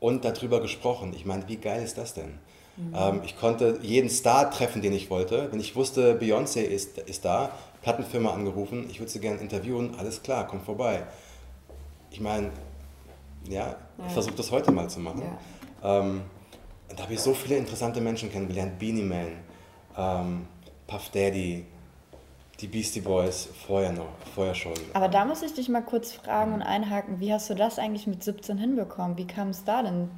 und darüber gesprochen. Ich meine, wie geil ist das denn? Mhm. Ähm, ich konnte jeden Star treffen, den ich wollte. Wenn ich wusste, Beyoncé ist, ist da, Plattenfirma angerufen, ich würde sie gerne interviewen, alles klar, komm vorbei. Ich meine, ja, ich versuche das heute mal zu machen. Ähm, da habe ich so viele interessante Menschen kennengelernt. Beanie Man, ähm, Puff Daddy, die Beastie Boys vorher noch, vorher schon. Aber da muss ich dich mal kurz fragen und einhaken, wie hast du das eigentlich mit 17 hinbekommen? Wie kam es da denn?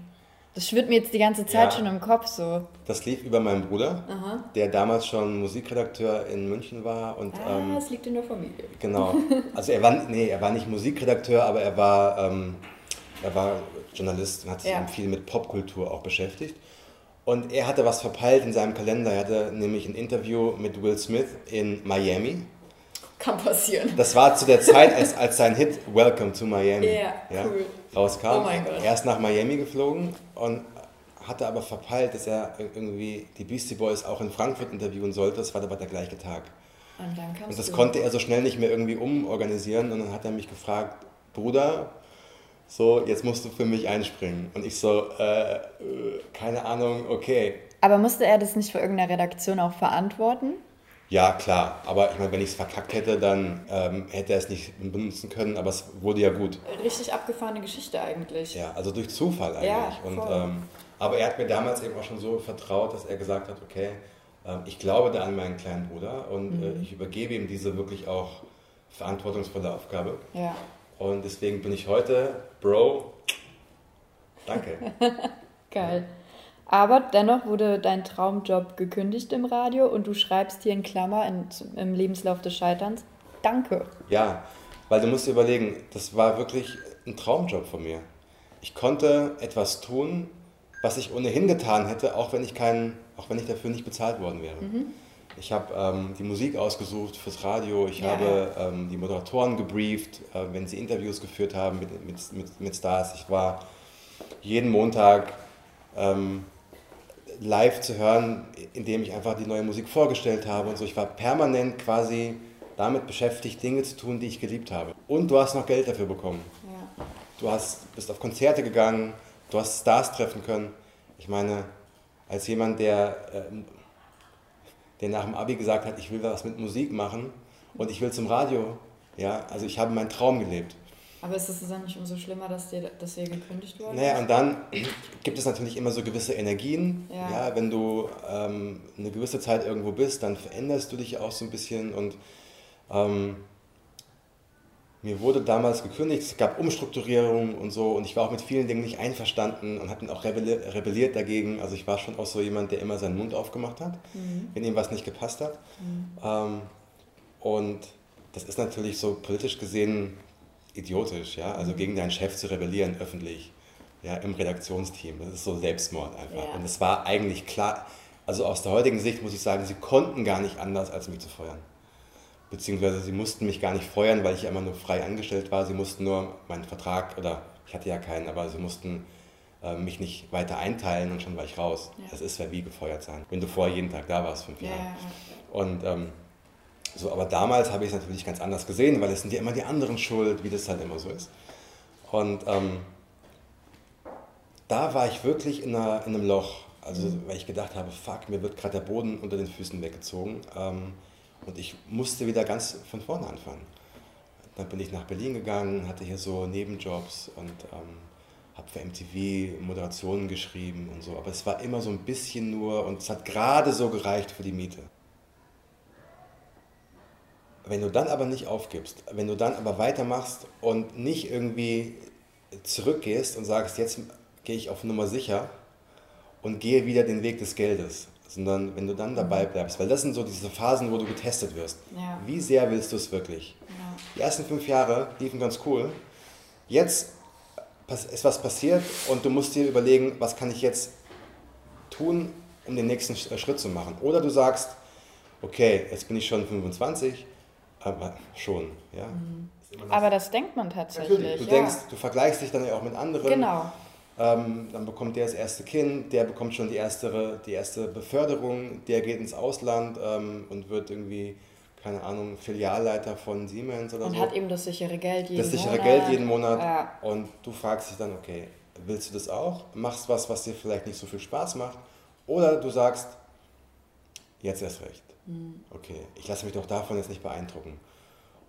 Das schwirrt mir jetzt die ganze Zeit ja, schon im Kopf so. Das lief über meinen Bruder, Aha. der damals schon Musikredakteur in München war. Und, ah, ähm, es liegt in der Familie. Genau. Also er war, nee, er war nicht Musikredakteur, aber er war, ähm, er war Journalist und hat sich ja. viel mit Popkultur auch beschäftigt. Und er hatte was verpeilt in seinem Kalender. Er hatte nämlich ein Interview mit Will Smith in Miami. Kann passieren. Das war zu der Zeit, als, als sein Hit Welcome to Miami yeah, ja, cool. rauskam. Oh mein Gott. Er ist nach Miami geflogen und hatte aber verpeilt, dass er irgendwie die Beastie Boys auch in Frankfurt interviewen sollte. Das war aber der gleiche Tag. Und, dann und das du. konnte er so schnell nicht mehr irgendwie umorganisieren. Und dann hat er mich gefragt, Bruder, so, jetzt musst du für mich einspringen. Und ich so, äh, äh, keine Ahnung, okay. Aber musste er das nicht für irgendeine Redaktion auch verantworten? Ja, klar. Aber ich meine, wenn ich es verkackt hätte, dann ähm, hätte er es nicht benutzen können, aber es wurde ja gut. Richtig abgefahrene Geschichte eigentlich. Ja, also durch Zufall eigentlich. Ja, Und, ähm, aber er hat mir damals eben auch schon so vertraut, dass er gesagt hat, okay, ähm, ich glaube da an meinen kleinen Bruder und äh, mhm. äh, ich übergebe ihm diese wirklich auch verantwortungsvolle Aufgabe. Ja. Und deswegen bin ich heute Bro. Danke. Geil. Aber dennoch wurde dein Traumjob gekündigt im Radio und du schreibst hier in Klammer in, im Lebenslauf des Scheiterns. Danke. Ja, weil du musst dir überlegen, das war wirklich ein Traumjob von mir. Ich konnte etwas tun, was ich ohnehin getan hätte, auch wenn ich, kein, auch wenn ich dafür nicht bezahlt worden wäre. Mhm. Ich habe ähm, die Musik ausgesucht fürs Radio, ich ja. habe ähm, die Moderatoren gebrieft, äh, wenn sie Interviews geführt haben mit, mit, mit, mit Stars. Ich war jeden Montag ähm, live zu hören, indem ich einfach die neue Musik vorgestellt habe und so. Ich war permanent quasi damit beschäftigt, Dinge zu tun, die ich geliebt habe. Und du hast noch Geld dafür bekommen. Ja. Du hast, bist auf Konzerte gegangen, du hast Stars treffen können. Ich meine, als jemand, der äh, der nach dem Abi gesagt hat, ich will was mit Musik machen und ich will zum Radio. Ja, also ich habe meinen Traum gelebt. Aber ist es dann nicht umso schlimmer, dass dir, dass dir gekündigt wurde? Naja, und dann gibt es natürlich immer so gewisse Energien. Ja. ja wenn du ähm, eine gewisse Zeit irgendwo bist, dann veränderst du dich auch so ein bisschen und ähm, mir wurde damals gekündigt, es gab Umstrukturierungen und so und ich war auch mit vielen Dingen nicht einverstanden und habe dann auch rebelliert dagegen. Also ich war schon auch so jemand, der immer seinen Mund aufgemacht hat, mhm. wenn ihm was nicht gepasst hat. Mhm. Ähm, und das ist natürlich so politisch gesehen idiotisch, ja. Also mhm. gegen deinen Chef zu rebellieren öffentlich, ja, im Redaktionsteam. Das ist so Selbstmord einfach. Ja. Und es war eigentlich klar, also aus der heutigen Sicht muss ich sagen, sie konnten gar nicht anders, als mich zu feuern. Beziehungsweise sie mussten mich gar nicht feuern, weil ich ja immer nur frei angestellt war. Sie mussten nur meinen Vertrag, oder ich hatte ja keinen, aber sie mussten äh, mich nicht weiter einteilen und schon war ich raus. Ja. Das ist ja wie gefeuert sein, wenn du vorher jeden Tag da warst, fünf Jahre. Ja, und ähm, so, aber damals habe ich es natürlich ganz anders gesehen, weil es sind ja immer die anderen schuld, wie das halt immer so ist. Und ähm, da war ich wirklich in, einer, in einem Loch, also mhm. weil ich gedacht habe, fuck, mir wird gerade der Boden unter den Füßen weggezogen ähm, und ich musste wieder ganz von vorne anfangen. Dann bin ich nach Berlin gegangen, hatte hier so Nebenjobs und ähm, habe für MTV Moderationen geschrieben und so, aber es war immer so ein bisschen nur und es hat gerade so gereicht für die Miete. Wenn du dann aber nicht aufgibst, wenn du dann aber weitermachst und nicht irgendwie zurückgehst und sagst, jetzt gehe ich auf Nummer sicher und gehe wieder den Weg des Geldes, sondern wenn du dann dabei mhm. bleibst, weil das sind so diese Phasen, wo du getestet wirst. Ja. Wie sehr willst du es wirklich? Ja. Die ersten fünf Jahre liefen ganz cool. Jetzt ist was passiert und du musst dir überlegen, was kann ich jetzt tun, um den nächsten Schritt zu machen. Oder du sagst, okay, jetzt bin ich schon 25, aber schon, ja. Mhm. Aber das denkt man tatsächlich. Du ja. denkst, du vergleichst dich dann ja auch mit anderen. Genau. Ähm, dann bekommt der das erste Kind, der bekommt schon die erste, die erste Beförderung, der geht ins Ausland ähm, und wird irgendwie, keine Ahnung, Filialleiter von Siemens oder und so. Und hat eben das sichere Geld jeden Monat. Das sichere Monat. Geld jeden Monat. Ja. Und du fragst dich dann, okay, willst du das auch? Machst was, was dir vielleicht nicht so viel Spaß macht? Oder du sagst, jetzt erst recht. Mhm. Okay, ich lasse mich doch davon jetzt nicht beeindrucken.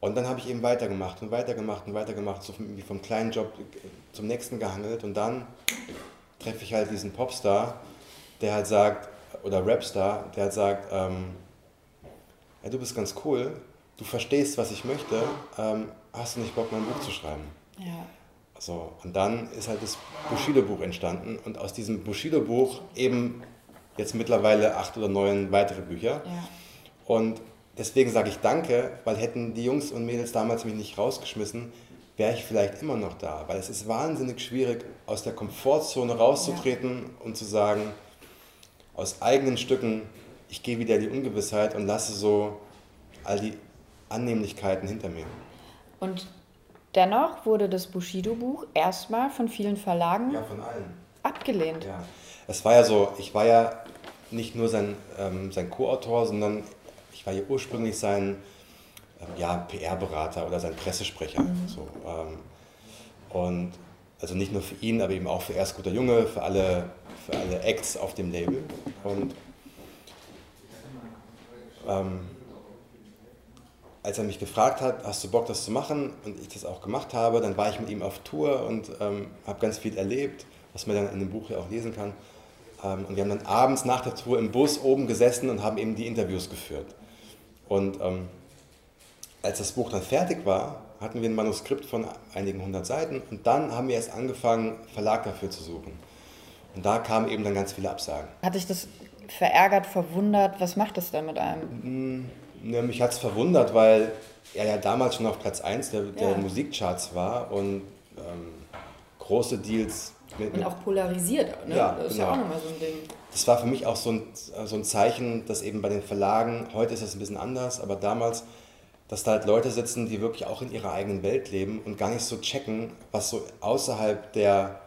Und dann habe ich eben weitergemacht und weitergemacht und weitergemacht, so vom, vom kleinen Job zum nächsten gehangelt. Und dann treffe ich halt diesen Popstar, der halt sagt, oder Rapstar, der halt sagt, ähm, ja, du bist ganz cool, du verstehst, was ich möchte, ähm, hast du nicht Bock, mein Buch zu schreiben? Ja. So, und dann ist halt das Bushido-Buch entstanden und aus diesem Bushido-Buch eben jetzt mittlerweile acht oder neun weitere Bücher. Ja. Und deswegen sage ich Danke, weil hätten die Jungs und Mädels damals mich nicht rausgeschmissen, wäre ich vielleicht immer noch da. Weil es ist wahnsinnig schwierig, aus der Komfortzone rauszutreten ja. und zu sagen, aus eigenen Stücken, ich gehe wieder in die Ungewissheit und lasse so all die Annehmlichkeiten hinter mir. Und dennoch wurde das Bushido-Buch erstmal von vielen Verlagen ja, von allen. abgelehnt. Ja. Es war ja so, ich war ja nicht nur sein, ähm, sein Co-Autor, sondern ich war ja ursprünglich sein ähm, ja, PR-Berater oder sein Pressesprecher. Mhm. So, ähm, und also nicht nur für ihn, aber eben auch für Erst guter Junge, für alle, für alle Acts auf dem Label. Und ähm, als er mich gefragt hat, hast du Bock, das zu machen? Und ich das auch gemacht habe, dann war ich mit ihm auf Tour und ähm, habe ganz viel erlebt, was man dann in dem Buch ja auch lesen kann. Ähm, und wir haben dann abends nach der Tour im Bus oben gesessen und haben eben die Interviews geführt. Und ähm, als das Buch dann fertig war, hatten wir ein Manuskript von einigen hundert Seiten und dann haben wir erst angefangen, Verlag dafür zu suchen. Und da kamen eben dann ganz viele Absagen. Hat dich das verärgert, verwundert? Was macht das denn mit einem? Ne, mich hat es verwundert, weil er ja damals schon auf Platz 1 der, der ja. Musikcharts war und ähm, große Deals. Mit, und auch polarisiert, ne? Ja, das ist genau. ja auch nochmal so ein Ding das war für mich auch so ein, so ein Zeichen, dass eben bei den Verlagen, heute ist das ein bisschen anders, aber damals, dass da halt Leute sitzen, die wirklich auch in ihrer eigenen Welt leben und gar nicht so checken, was so außerhalb der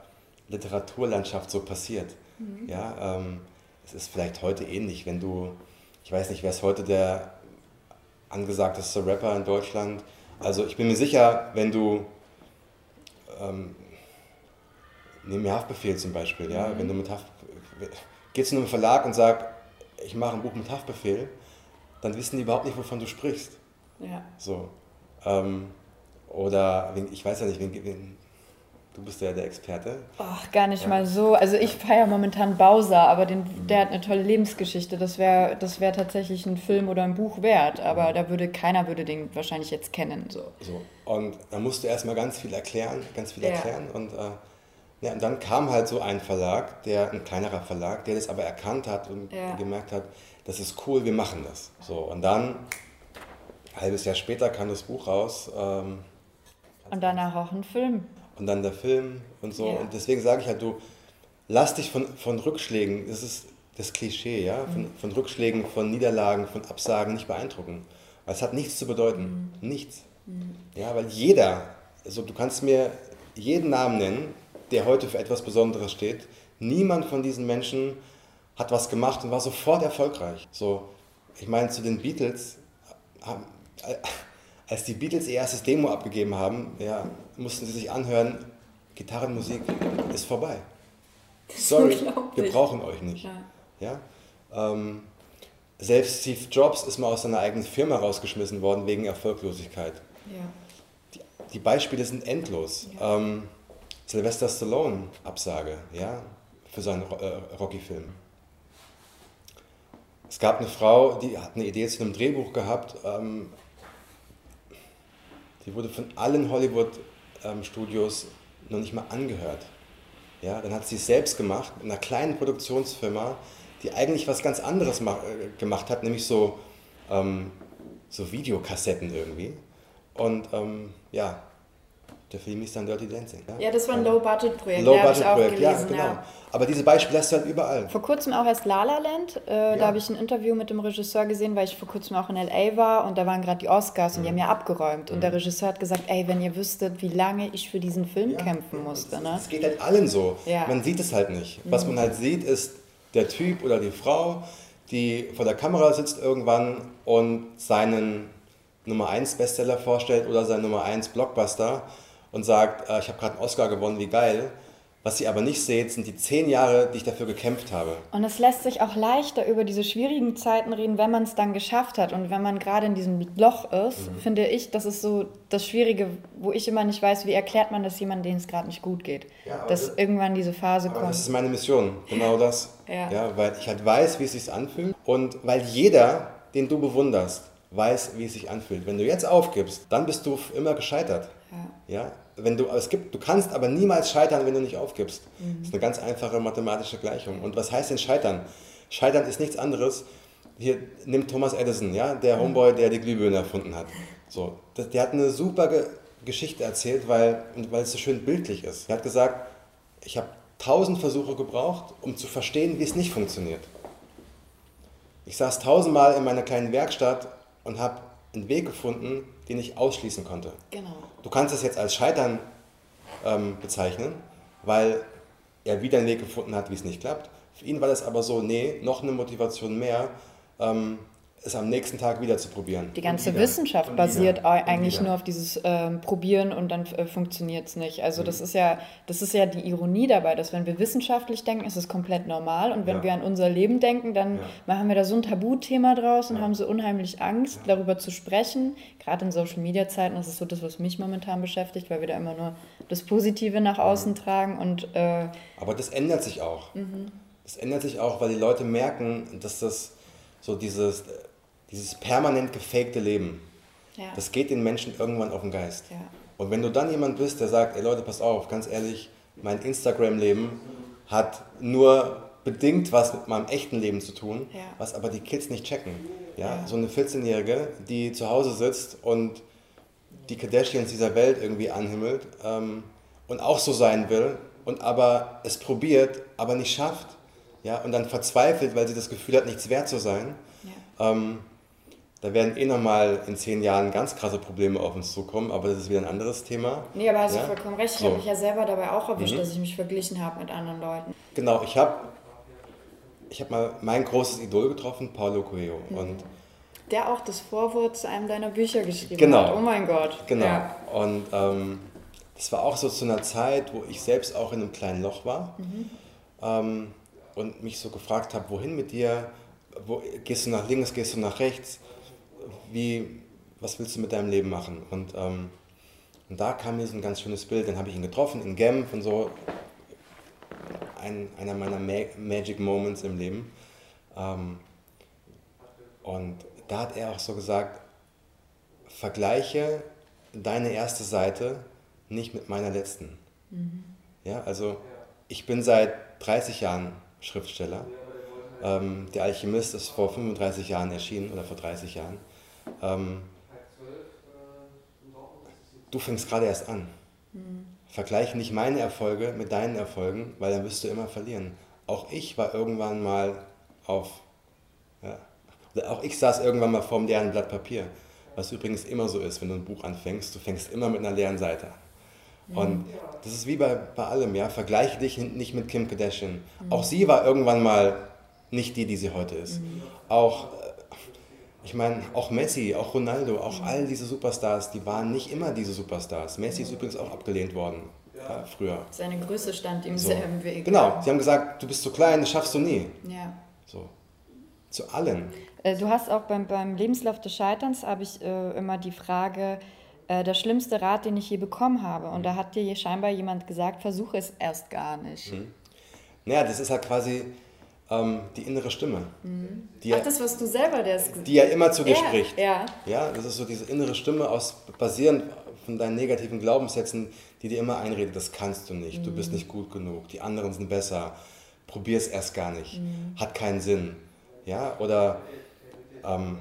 Literaturlandschaft so passiert. Mhm. Ja, ähm, es ist vielleicht heute ähnlich, wenn du, ich weiß nicht, wer ist heute der angesagteste Rapper in Deutschland. Also ich bin mir sicher, wenn du, ähm, nehmen wir Haftbefehl zum Beispiel, ja, mhm. wenn du mit Haftbefehl, Geh zu einem Verlag und sag, ich mache ein Buch mit Haftbefehl, dann wissen die überhaupt nicht, wovon du sprichst. Ja. So. Ähm, oder ich weiß ja nicht, wen, wen, du bist ja der Experte. Ach, gar nicht ja. mal so. Also ich feiere momentan Bowser, aber den, mhm. der hat eine tolle Lebensgeschichte. Das wäre das wär tatsächlich ein Film oder ein Buch wert, aber mhm. da würde keiner würde den wahrscheinlich jetzt kennen. So. so. Und da musst du erstmal ganz viel erklären, ganz viel ja. erklären und äh, ja, und dann kam halt so ein Verlag, der, ein kleinerer Verlag, der das aber erkannt hat und ja. gemerkt hat, das ist cool, wir machen das. So, und dann, ein halbes Jahr später kam das Buch raus. Ähm, Und danach auch ein Film. Und dann der Film und so. Ja. Und deswegen sage ich halt, du lass dich von, von Rückschlägen, das ist das Klischee, ja, von, mhm. von Rückschlägen, von Niederlagen, von Absagen nicht beeindrucken. Weil es hat nichts zu bedeuten. Mhm. Nichts. Mhm. Ja, weil jeder, also du kannst mir jeden Namen nennen, der heute für etwas Besonderes steht. Niemand von diesen Menschen hat was gemacht und war sofort erfolgreich. So, ich meine, zu den Beatles, als die Beatles ihr erstes Demo abgegeben haben, ja, mussten sie sich anhören, Gitarrenmusik ist vorbei. Sorry, wir brauchen euch nicht. Ja. ja? Ähm, selbst Steve Jobs ist mal aus seiner eigenen Firma rausgeschmissen worden wegen Erfolglosigkeit. Ja. Die, die Beispiele sind endlos. Ja. Ähm, Sylvester Stallone Absage, ja, für seinen äh, Rocky-Film. Es gab eine Frau, die hat eine Idee zu einem Drehbuch gehabt. Ähm, die wurde von allen Hollywood-Studios ähm, noch nicht mal angehört. Ja, dann hat sie es selbst gemacht, in einer kleinen Produktionsfirma, die eigentlich was ganz anderes äh, gemacht hat, nämlich so, ähm, so Videokassetten irgendwie. Und ähm, ja, der Film hieß dann Dirty Dancing. Ja, ja das war ein Low-Budget-Projekt. Low-Budget-Projekt, ja, genau. Ja. Aber diese Beispiele hast du halt überall. Vor kurzem auch erst La La Land. Äh. Da habe ich ein Interview mit dem Regisseur gesehen, weil ich vor kurzem auch in L.A. war und da waren gerade die Oscars und die haben ja abgeräumt. Und mhm. der Regisseur hat gesagt, ey, wenn ihr wüsstet, wie lange ich für diesen Film kämpfen musste. Ne? Das geht halt allen so. Man sieht es halt nicht. Was mhm. man halt sieht, ist der Typ oder die Frau, die vor der Kamera sitzt irgendwann und seinen Nummer 1 Bestseller vorstellt oder seinen Nummer 1 Blockbuster und sagt, äh, ich habe gerade einen Oscar gewonnen, wie geil. Was sie aber nicht seht, sind die zehn Jahre, die ich dafür gekämpft habe. Und es lässt sich auch leichter über diese schwierigen Zeiten reden, wenn man es dann geschafft hat. Und wenn man gerade in diesem Loch ist, mhm. finde ich, das ist so das Schwierige, wo ich immer nicht weiß, wie erklärt man das jemandem, denen es gerade nicht gut geht. Ja, dass das, irgendwann diese Phase kommt. Das ist meine Mission, genau das. ja. ja. Weil ich halt weiß, wie es sich anfühlt. Und weil jeder, den du bewunderst, weiß, wie es sich anfühlt. Wenn du jetzt aufgibst, dann bist du immer gescheitert. Ja. ja? Wenn du, es gibt, du kannst aber niemals scheitern, wenn du nicht aufgibst. Mhm. Das ist eine ganz einfache mathematische Gleichung. Und was heißt denn scheitern? Scheitern ist nichts anderes. Hier nimmt Thomas Edison, ja, der. Homeboy, der die Glühbirne erfunden hat. So, der hat eine super Ge Geschichte erzählt, weil, weil es so schön bildlich ist. Er hat gesagt, ich habe tausend Versuche gebraucht, um zu verstehen, wie es nicht funktioniert. Ich saß tausendmal in meiner kleinen Werkstatt und habe einen Weg gefunden, den ich ausschließen konnte. Genau. Du kannst es jetzt als Scheitern ähm, bezeichnen, weil er wieder einen Weg gefunden hat, wie es nicht klappt. Für ihn war das aber so, nee, noch eine Motivation mehr, ähm, es am nächsten Tag wieder zu probieren. Die ganze Wissenschaft basiert eigentlich nur auf dieses ähm, Probieren und dann äh, funktioniert es nicht. Also mhm. das ist ja, das ist ja die Ironie dabei, dass wenn wir wissenschaftlich denken, ist es komplett normal und wenn ja. wir an unser Leben denken, dann ja. machen wir da so ein Tabuthema draus und ja. haben so unheimlich Angst, darüber zu sprechen. Gerade in Social Media Zeiten ist es so das, was mich momentan beschäftigt, weil wir da immer nur das Positive nach außen tragen und äh, Aber das ändert sich auch. Mhm. Das ändert sich auch, weil die Leute merken, dass das so dieses dieses permanent gefakte Leben, ja. das geht den Menschen irgendwann auf den Geist. Ja. Und wenn du dann jemand bist, der sagt, ey Leute, pass auf, ganz ehrlich, mein Instagram-Leben hat nur bedingt was mit meinem echten Leben zu tun, ja. was aber die Kids nicht checken. Ja? So eine 14-Jährige, die zu Hause sitzt und die Kardashians dieser Welt irgendwie anhimmelt ähm, und auch so sein will und aber es probiert, aber nicht schafft. Ja? Und dann verzweifelt, weil sie das Gefühl hat, nichts wert zu sein. Ähm, da werden eh nochmal in zehn Jahren ganz krasse Probleme auf uns zukommen, aber das ist wieder ein anderes Thema. Nee, aber hast ja? du vollkommen recht. Ich so. habe mich ja selber dabei auch erwischt, mhm. dass ich mich verglichen habe mit anderen Leuten. Genau, ich habe ich hab mal mein großes Idol getroffen, Paulo Coelho. Mhm. Und Der auch das Vorwort zu einem deiner Bücher geschrieben genau. hat. Oh mein Gott. Genau. Ja. Und ähm, das war auch so zu einer Zeit, wo ich selbst auch in einem kleinen Loch war mhm. ähm, und mich so gefragt habe, wohin mit dir? Wo, gehst du nach links, gehst du nach rechts? Wie, was willst du mit deinem Leben machen? Und, ähm, und da kam mir so ein ganz schönes Bild, dann habe ich ihn getroffen in Genf und so, ein, einer meiner Ma Magic Moments im Leben. Ähm, und da hat er auch so gesagt, vergleiche deine erste Seite nicht mit meiner letzten. Mhm. Ja, also ich bin seit 30 Jahren Schriftsteller. Ähm, der Alchemist ist vor 35 Jahren erschienen oder vor 30 Jahren. Ähm, du fängst gerade erst an. Mhm. Vergleiche nicht meine Erfolge mit deinen Erfolgen, weil dann wirst du immer verlieren. Auch ich war irgendwann mal auf, ja, auch ich saß irgendwann mal vor einem leeren Blatt Papier. Was übrigens immer so ist, wenn du ein Buch anfängst, du fängst immer mit einer leeren Seite an. Und das ist wie bei, bei allem, ja. Vergleiche dich nicht mit Kim Kardashian. Mhm. Auch sie war irgendwann mal nicht die, die sie heute ist. Mhm. Auch, ich meine, auch Messi, auch Ronaldo, auch mhm. all diese Superstars, die waren nicht immer diese Superstars. Messi ist übrigens auch abgelehnt worden ja, früher. Seine Größe stand ihm so. sehr im Weg. Genau, sie haben gesagt, du bist zu klein, das schaffst du nie. Ja. So. Zu allen. Äh, du hast auch beim, beim Lebenslauf des Scheiterns, habe ich äh, immer die Frage, äh, der schlimmste Rat, den ich je bekommen habe. Und da hat dir scheinbar jemand gesagt, versuche es erst gar nicht. Mhm. Naja, das ist halt quasi ähm, die innere Stimme. Mhm. Die Ach, ja, das, was du selber, der Die ja immer zu dir spricht. Ja. ja, das ist so diese innere Stimme, aus, basierend von deinen negativen Glaubenssätzen, die dir immer einredet, das kannst du nicht, mhm. du bist mhm. nicht gut genug, die anderen sind besser, probier es erst gar nicht, mhm. hat keinen Sinn. Ja, oder ähm,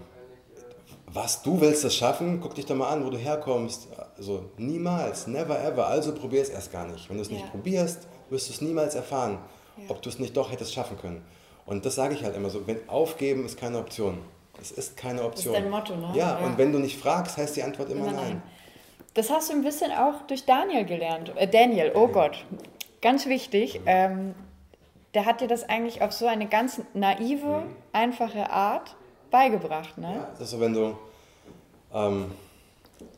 was, du willst es schaffen? Guck dich doch mal an, wo du herkommst. Also niemals, never ever. Also probier es erst gar nicht. Wenn du es nicht ja. probierst, wirst du es niemals erfahren, ja. ob du es nicht doch hättest schaffen können. Und das sage ich halt immer so, wenn aufgeben ist keine Option. Es ist keine Option. Das ist dein Motto, ne? Ja, ja, und wenn du nicht fragst, heißt die Antwort immer, nein. nein. Das hast du ein bisschen auch durch Daniel gelernt. Äh, Daniel, oh Gott. Ganz wichtig. Ähm, der hat dir das eigentlich auf so eine ganz naive, mhm. einfache Art beigebracht, ne? Ja, das ist so, wenn du, ähm,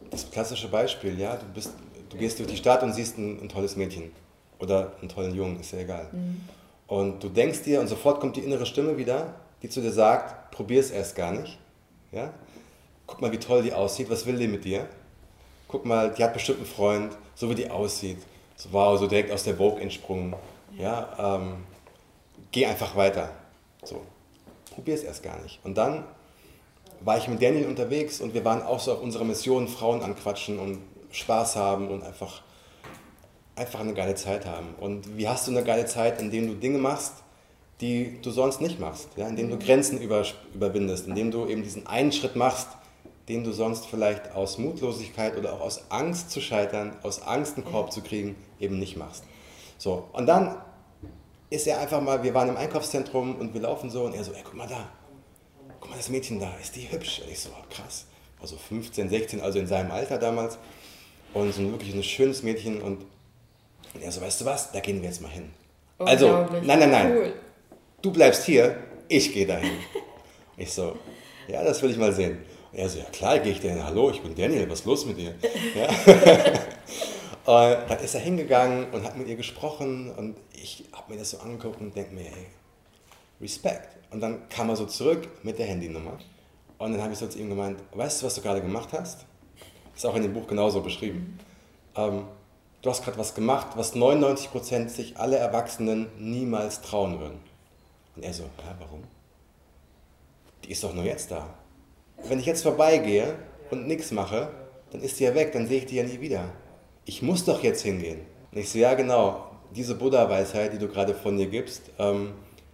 das klassische Beispiel, ja, du, bist, du gehst durch die Stadt und siehst ein, ein tolles Mädchen oder einen tollen Jungen, ist ja egal. Mhm. Und du denkst dir, und sofort kommt die innere Stimme wieder, die zu dir sagt, probier es erst gar nicht, ja? Guck mal, wie toll die aussieht, was will die mit dir? Guck mal, die hat bestimmt einen Freund, so wie die aussieht. So, wow, so direkt aus der Vogue entsprungen. Ja, ähm, geh einfach weiter. So probier es erst gar nicht. Und dann war ich mit Daniel unterwegs und wir waren auch so auf unserer Mission, Frauen anquatschen und Spaß haben und einfach, einfach eine geile Zeit haben. Und wie hast du eine geile Zeit, indem du Dinge machst, die du sonst nicht machst, ja? indem du Grenzen über, überwindest, indem du eben diesen einen Schritt machst, den du sonst vielleicht aus Mutlosigkeit oder auch aus Angst zu scheitern, aus Angst einen Korb zu kriegen, eben nicht machst. So, und dann ist er einfach mal, wir waren im Einkaufszentrum und wir laufen so und er so, ey, guck mal da, guck mal das Mädchen da, ist die hübsch? Und ich so, oh, krass, war so 15, 16, also in seinem Alter damals und so ein wirklich ein schönes Mädchen und, und er so, weißt du was, da gehen wir jetzt mal hin. Also, nein, nein, nein, cool. du bleibst hier, ich gehe dahin. ich so, ja, das will ich mal sehen. Und er so, ja klar, gehe ich dahin, hallo, ich bin Daniel, was ist los mit dir? Ja. Und dann ist er hingegangen und hat mit ihr gesprochen und ich habe mir das so angeguckt und denke mir, ey, Respekt. Und dann kam er so zurück mit der Handynummer und dann habe ich so zu ihm gemeint, weißt du, was du gerade gemacht hast? Ist auch in dem Buch genauso beschrieben. Ähm, du hast gerade was gemacht, was 99% sich alle Erwachsenen niemals trauen würden. Und er so, ja, warum? Die ist doch nur jetzt da. Wenn ich jetzt vorbeigehe und nichts mache, dann ist die ja weg, dann sehe ich die ja nie wieder ich muss doch jetzt hingehen. Und ich so, ja genau, diese Buddha-Weisheit, die du gerade von dir gibst, ähm,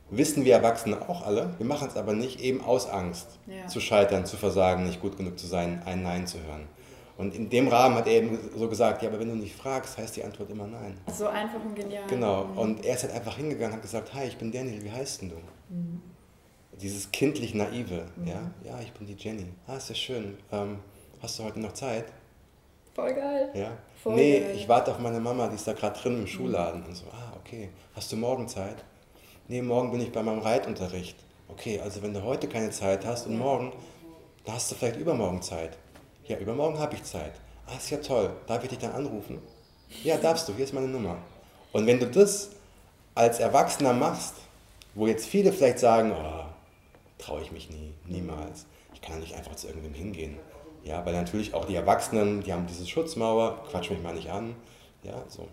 wissen wir Erwachsene auch alle. Wir machen es aber nicht eben aus Angst, ja. zu scheitern, zu versagen, nicht gut genug zu sein, ein Nein zu hören. Und in dem Rahmen hat er eben so gesagt, ja, aber wenn du nicht fragst, heißt die Antwort immer Nein. So einfach und genial. Genau. Mhm. Und er ist halt einfach hingegangen, hat gesagt, hi, ich bin Daniel, wie heißt denn du? Mhm. Dieses kindlich Naive, mhm. ja, ja, ich bin die Jenny. Ah, ist ja schön. Ähm, hast du heute noch Zeit? Voll geil. Ja. Voll nee, geil. ich warte auf meine Mama, die ist da gerade drin im Schulladen. Und so, ah, okay. Hast du morgen Zeit? Nee, morgen bin ich bei meinem Reitunterricht. Okay, also wenn du heute keine Zeit hast und morgen, da hast du vielleicht übermorgen Zeit. Ja, übermorgen habe ich Zeit. Ah, ist ja toll. Darf ich dich dann anrufen? Ja, darfst du. Hier ist meine Nummer. Und wenn du das als Erwachsener machst, wo jetzt viele vielleicht sagen, oh, traue ich mich nie, niemals. Ich kann nicht einfach zu irgendwem hingehen. Ja, weil natürlich auch die Erwachsenen, die haben diese Schutzmauer, quatsch mich mal nicht an. Ja, so.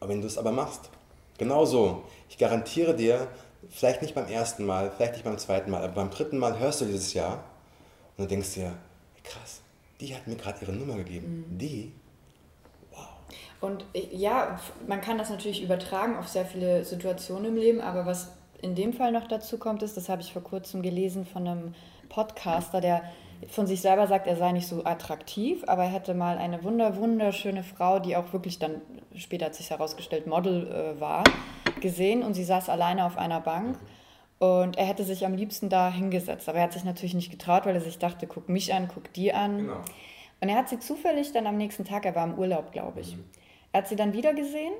Aber wenn du es aber machst, genauso, ich garantiere dir, vielleicht nicht beim ersten Mal, vielleicht nicht beim zweiten Mal, aber beim dritten Mal hörst du dieses Jahr und du denkst dir, krass, die hat mir gerade ihre Nummer gegeben. Mhm. Die? Wow. Und ja, man kann das natürlich übertragen auf sehr viele Situationen im Leben, aber was in dem Fall noch dazu kommt, ist, das habe ich vor kurzem gelesen von einem Podcaster, der von sich selber sagt, er sei nicht so attraktiv, aber er hätte mal eine wunder, wunderschöne Frau, die auch wirklich dann, später hat sich herausgestellt, Model äh, war, gesehen und sie saß alleine auf einer Bank. Und er hätte sich am liebsten da hingesetzt. Aber er hat sich natürlich nicht getraut, weil er sich dachte, guck mich an, guck die an. Genau. Und er hat sie zufällig dann am nächsten Tag, er war im Urlaub, glaube ich. Mhm. Er hat sie dann wieder gesehen.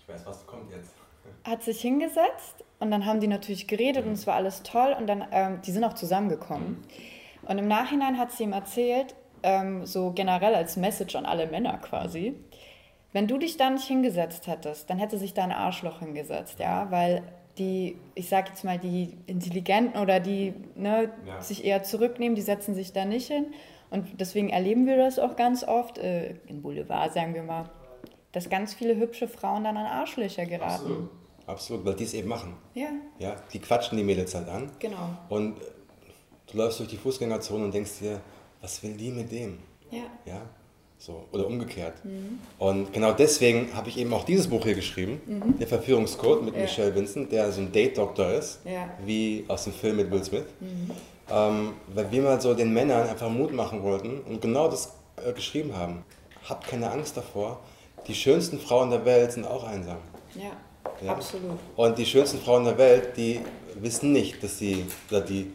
Ich weiß, was kommt jetzt. Hat sich hingesetzt und dann haben die natürlich geredet mhm. und es war alles toll. Und dann, ähm, die sind auch zusammengekommen. Mhm. Und im Nachhinein hat sie ihm erzählt, ähm, so generell als Message an alle Männer quasi, wenn du dich da nicht hingesetzt hättest, dann hätte sich da ein Arschloch hingesetzt, ja, weil die, ich sage jetzt mal, die Intelligenten oder die ne, ja. sich eher zurücknehmen, die setzen sich da nicht hin. Und deswegen erleben wir das auch ganz oft, äh, im Boulevard sagen wir mal, dass ganz viele hübsche Frauen dann an Arschlöcher geraten. Absolut, Absolut weil die es eben machen. Ja. ja. Die quatschen die Mädels halt an. Genau. Und du läufst durch die Fußgängerzone und denkst dir, was will die mit dem? Ja. ja? So, oder umgekehrt. Mhm. Und genau deswegen habe ich eben auch dieses Buch hier geschrieben, mhm. Der Verführungscode mit ja. Michelle Vincent, der so ein Date-Doktor ist, ja. wie aus dem Film mit Will Smith. Mhm. Ähm, weil wir mal so den Männern einfach Mut machen wollten und genau das äh, geschrieben haben. Habt keine Angst davor, die schönsten Frauen der Welt sind auch einsam. Ja, ja? absolut. Und die schönsten Frauen der Welt, die wissen nicht, dass sie, oder die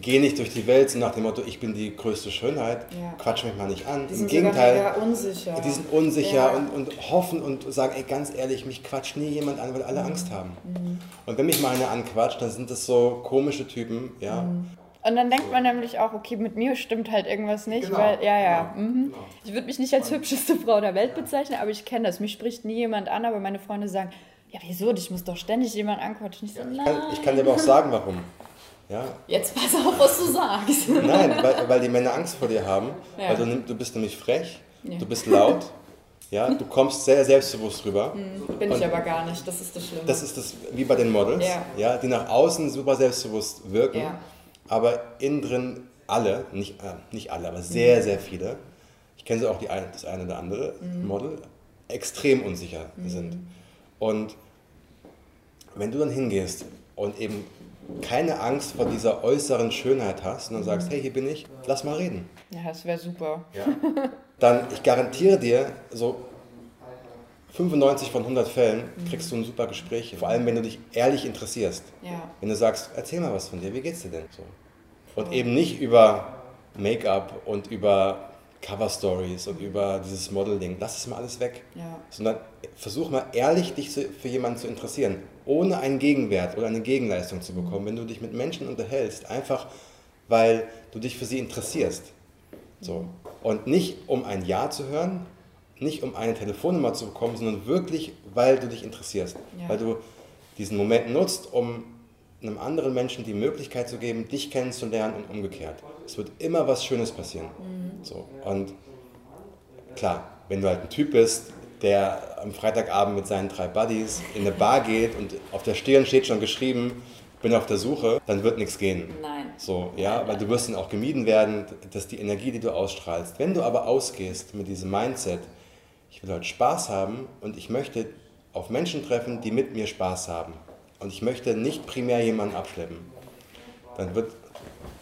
geh nicht durch die Welt so nach dem Motto, ich bin die größte Schönheit, ja. quatsch mich mal nicht an. Die Im sind Gegenteil, unsicher. Die sind unsicher ja. und, und hoffen und sagen, ey, ganz ehrlich, mich quatscht nie jemand an, weil alle mhm. Angst haben. Mhm. Und wenn mich mal einer anquatscht, dann sind das so komische Typen, ja. Mhm. Und dann denkt man nämlich auch, okay, mit mir stimmt halt irgendwas nicht, genau. weil, ja, ja. Genau. Mhm. Genau. Ich würde mich nicht als hübscheste Frau der Welt bezeichnen, aber ich kenne das. Mich spricht nie jemand an, aber meine Freunde sagen, ja, wieso, dich muss doch ständig jemand anquatschen. Ich, so, ich, kann, ich kann dir aber auch sagen, warum. Ja. Jetzt pass auf, was du sagst. Nein, weil, weil die Männer Angst vor dir haben. Ja. Also du bist nämlich frech, ja. du bist laut, ja, du kommst sehr selbstbewusst rüber. Mhm, bin ich aber gar nicht, das ist das Schlimme. Das ist das, wie bei den Models, ja. ja die nach außen super selbstbewusst wirken, ja. aber innen drin alle, nicht, äh, nicht alle, aber sehr, mhm. sehr viele, ich kenne sie auch die eine, das eine oder andere mhm. Model, extrem unsicher mhm. sind. Und wenn du dann hingehst und eben keine Angst vor dieser äußeren Schönheit hast und dann sagst, hey, hier bin ich, lass mal reden. Ja, das wäre super. Ja. Dann, ich garantiere dir, so 95 von 100 Fällen kriegst du ein super Gespräch. Vor allem, wenn du dich ehrlich interessierst. Ja. Wenn du sagst, erzähl mal was von dir, wie geht's dir denn so? Und eben nicht über Make-up und über Cover Stories und über dieses Modeling. Lass es mal alles weg. Ja. Sondern versuch mal ehrlich, dich für jemanden zu interessieren, ohne einen Gegenwert oder eine Gegenleistung zu bekommen. Wenn du dich mit Menschen unterhältst, einfach weil du dich für sie interessierst. So. Und nicht um ein Ja zu hören, nicht um eine Telefonnummer zu bekommen, sondern wirklich, weil du dich interessierst. Ja. Weil du diesen Moment nutzt, um einem anderen Menschen die Möglichkeit zu geben, dich kennenzulernen und umgekehrt. Es wird immer was Schönes passieren. Mhm. So. Und klar, wenn du halt ein Typ bist, der am Freitagabend mit seinen drei Buddies in eine Bar geht und auf der Stirn steht schon geschrieben, bin auf der Suche, dann wird nichts gehen. Nein. So, ja, weil du wirst dann auch gemieden werden, das ist die Energie, die du ausstrahlst. Wenn du aber ausgehst mit diesem Mindset, ich will heute Spaß haben und ich möchte auf Menschen treffen, die mit mir Spaß haben. Und ich möchte nicht primär jemanden abschleppen. Dann wird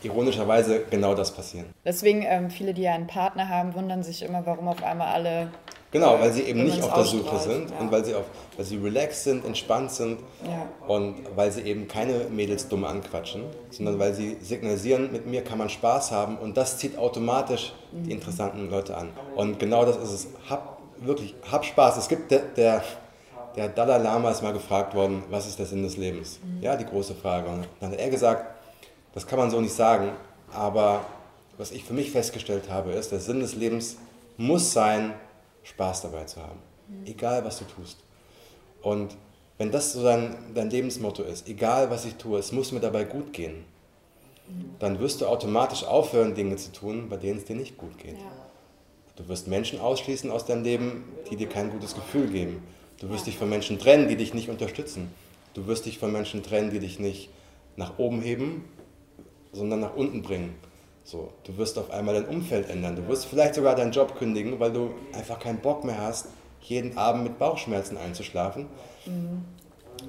ironischerweise genau das passieren. Deswegen, ähm, viele, die ja einen Partner haben, wundern sich immer, warum auf einmal alle Genau, weil sie eben nicht auf der Suche sind ja. und weil sie, auf, weil sie relaxed sind, entspannt sind ja. und weil sie eben keine Mädels dumm anquatschen, sondern weil sie signalisieren, mit mir kann man Spaß haben und das zieht automatisch mhm. die interessanten Leute an. Und genau das ist es. Hab wirklich, hab Spaß. Es gibt der, der, der Dalai Lama ist mal gefragt worden, was ist der Sinn des Lebens? Mhm. Ja, die große Frage. Und dann hat er gesagt, das kann man so nicht sagen, aber was ich für mich festgestellt habe, ist, der Sinn des Lebens muss sein, Spaß dabei zu haben. Mhm. Egal, was du tust. Und wenn das so dein, dein Lebensmotto ist, egal was ich tue, es muss mir dabei gut gehen, mhm. dann wirst du automatisch aufhören, Dinge zu tun, bei denen es dir nicht gut geht. Ja. Du wirst Menschen ausschließen aus deinem Leben, die dir kein gutes Gefühl geben. Du wirst ja. dich von Menschen trennen, die dich nicht unterstützen. Du wirst dich von Menschen trennen, die dich nicht nach oben heben, sondern nach unten bringen. So, du wirst auf einmal dein Umfeld ändern. Du wirst vielleicht sogar deinen Job kündigen, weil du einfach keinen Bock mehr hast, jeden Abend mit Bauchschmerzen einzuschlafen. Mhm.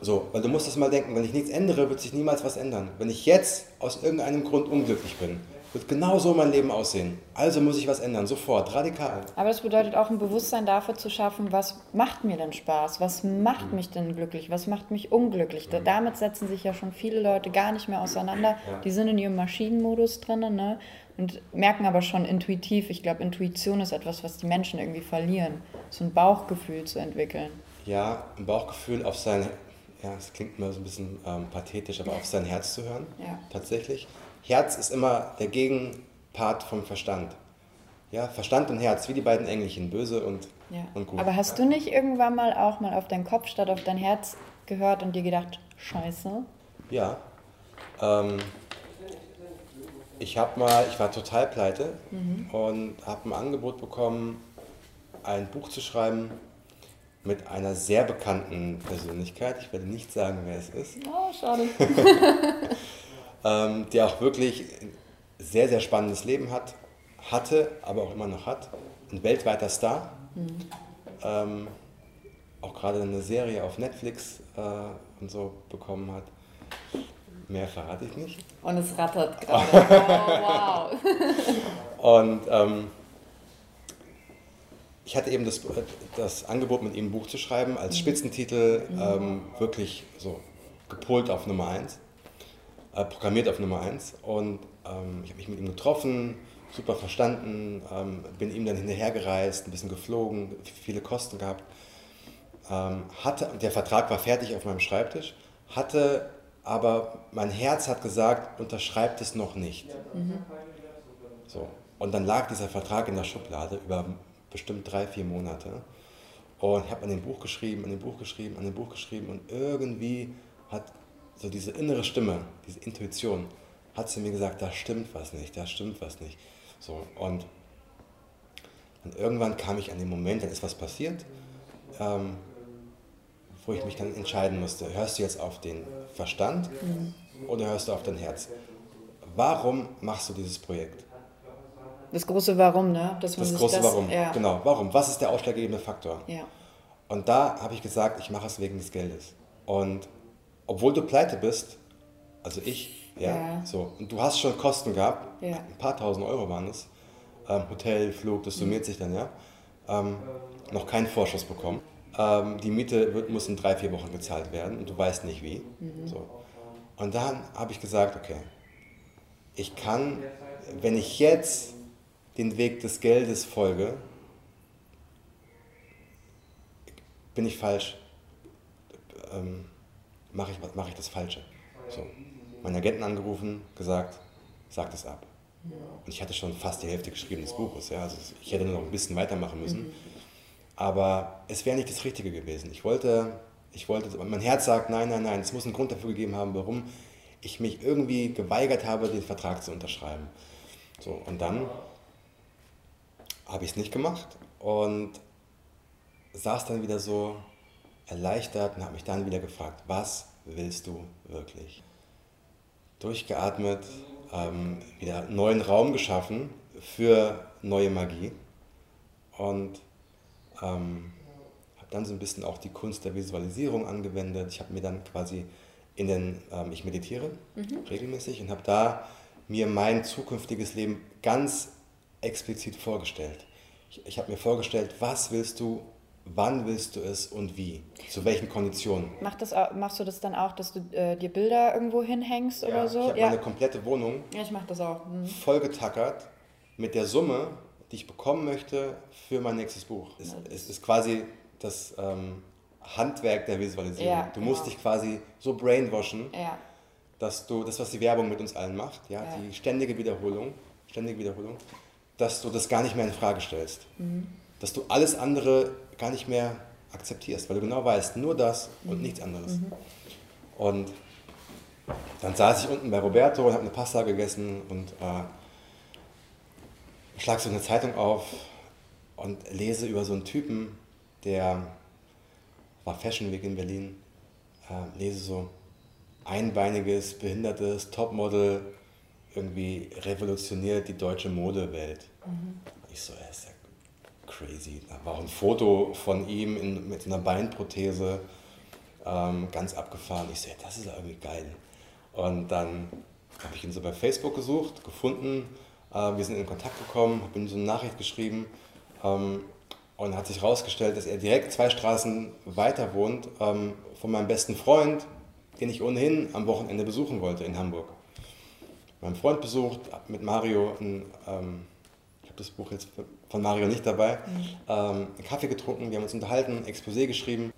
So, weil du musst das mal denken, wenn ich nichts ändere, wird sich niemals was ändern. Wenn ich jetzt aus irgendeinem Grund unglücklich bin, wird genau so mein Leben aussehen. Also muss ich was ändern, sofort, radikal. Aber das bedeutet auch ein Bewusstsein dafür zu schaffen, was macht mir denn Spaß? Was macht mhm. mich denn glücklich? Was macht mich unglücklich? Mhm. Damit setzen sich ja schon viele Leute gar nicht mehr auseinander. Ja. Die sind in ihrem Maschinenmodus drin ne? und merken aber schon intuitiv. Ich glaube, Intuition ist etwas, was die Menschen irgendwie verlieren. So ein Bauchgefühl zu entwickeln. Ja, ein Bauchgefühl auf sein, ja, es klingt immer so ein bisschen ähm, pathetisch, aber auf sein Herz zu hören. Ja. Tatsächlich Herz ist immer der Gegenpart vom Verstand. Ja, Verstand und Herz, wie die beiden Engelchen, böse und, ja. und gut. Aber hast du nicht irgendwann mal auch mal auf deinen Kopf statt auf dein Herz gehört und dir gedacht, scheiße? Ja. Ähm, ich habe mal, ich war total pleite mhm. und habe ein Angebot bekommen, ein Buch zu schreiben mit einer sehr bekannten Persönlichkeit. Ich werde nicht sagen, wer es ist. Oh, schade. ähm, der auch wirklich ein sehr, sehr spannendes Leben hat, hatte, aber auch immer noch hat. Ein weltweiter Star. Mhm. Ähm, auch gerade eine Serie auf Netflix äh, und so bekommen hat. Mehr verrate ich nicht. Und es rattert gerade. oh, wow. und ähm, ich hatte eben das, das Angebot, mit ihm ein Buch zu schreiben, als mhm. Spitzentitel mhm. ähm, wirklich so gepolt auf Nummer 1 äh, programmiert auf Nummer 1. Und ähm, ich habe mich mit ihm getroffen, super verstanden, ähm, bin ihm dann hinterhergereist, ein bisschen geflogen, viele Kosten gehabt. Ähm, hatte, der Vertrag war fertig auf meinem Schreibtisch, hatte aber mein Herz hat gesagt, unterschreibt es noch nicht. Mhm. So. Und dann lag dieser Vertrag in der Schublade über bestimmt drei, vier Monate. Und ich habe an dem Buch geschrieben, an dem Buch geschrieben, an dem Buch geschrieben und irgendwie hat so diese innere Stimme, diese Intuition, hat sie mir gesagt, da stimmt was nicht, da stimmt was nicht. So, und, und irgendwann kam ich an den Moment, dann ist was passiert, ähm, wo ich mich dann entscheiden musste, hörst du jetzt auf den Verstand mhm. oder hörst du auf dein Herz? Warum machst du dieses Projekt? Das große Warum, ne? Das große das, Warum, ja. genau. Warum? Was ist der ausschlaggebende Faktor? Ja. Und da habe ich gesagt, ich mache es wegen des Geldes. Und obwohl du pleite bist, also ich, ja, ja. so, und du hast schon Kosten gehabt, ja. ein paar tausend Euro waren es, ähm, Hotel, Flug, das summiert mhm. sich dann, ja, ähm, noch keinen Vorschuss bekommen. Ähm, die Miete wird, muss in drei, vier Wochen gezahlt werden und du weißt nicht wie. Mhm. So. Und dann habe ich gesagt, okay, ich kann, wenn ich jetzt den Weg des Geldes folge, bin ich falsch. Ähm, mache ich, mach ich das Falsche. So. Meinen Agenten angerufen, gesagt, sag das ab. Und ich hatte schon fast die Hälfte geschrieben des Buches. Ja. Also ich hätte nur noch ein bisschen weitermachen müssen. Aber es wäre nicht das Richtige gewesen. Ich wollte, ich wollte, mein Herz sagt, nein, nein, nein, es muss einen Grund dafür gegeben haben, warum ich mich irgendwie geweigert habe, den Vertrag zu unterschreiben. So, und dann habe ich es nicht gemacht und saß dann wieder so erleichtert und habe mich dann wieder gefragt, was willst du wirklich? Durchgeatmet, ähm, wieder neuen Raum geschaffen für neue Magie und ähm, habe dann so ein bisschen auch die Kunst der Visualisierung angewendet. Ich habe mir dann quasi in den, ähm, ich meditiere mhm. regelmäßig und habe da mir mein zukünftiges Leben ganz explizit vorgestellt. Ich, ich habe mir vorgestellt, was willst du wann willst du es und wie? Zu welchen Konditionen? Mach das, machst du das dann auch, dass du äh, dir Bilder irgendwo hinhängst ja, oder so? Ich habe ja. meine komplette Wohnung ja, ich mach das auch. Mhm. vollgetackert mit der Summe, die ich bekommen möchte für mein nächstes Buch. Es, ja. es ist quasi das ähm, Handwerk der Visualisierung. Ja, du musst genau. dich quasi so brainwashen, dass du das, was die Werbung mit uns allen macht, ja, die ständige Wiederholung, ständige Wiederholung, dass du das gar nicht mehr in Frage stellst. Mhm. Dass du alles andere gar nicht mehr akzeptierst, weil du genau weißt, nur das und nichts anderes. Mhm. Und dann saß ich unten bei Roberto und habe eine Pasta gegessen und äh, schlag so eine Zeitung auf und lese über so einen Typen, der war Fashion Week in Berlin, äh, lese so einbeiniges, behindertes Topmodel irgendwie revolutioniert die deutsche Modewelt. Mhm. Ich so, er ist ja crazy. Da war auch ein Foto von ihm in, mit einer Beinprothese, ähm, ganz abgefahren. Ich so, ja, das ist irgendwie geil. Und dann habe ich ihn so bei Facebook gesucht, gefunden. Äh, wir sind in Kontakt gekommen, habe ihm so eine Nachricht geschrieben. Ähm, und hat sich herausgestellt, dass er direkt zwei Straßen weiter wohnt ähm, von meinem besten Freund, den ich ohnehin am Wochenende besuchen wollte in Hamburg. Meinen Freund besucht, mit Mario, ein, ähm, ich habe das Buch jetzt von Mario nicht dabei, mhm. ähm, einen Kaffee getrunken, wir haben uns unterhalten, Exposé geschrieben.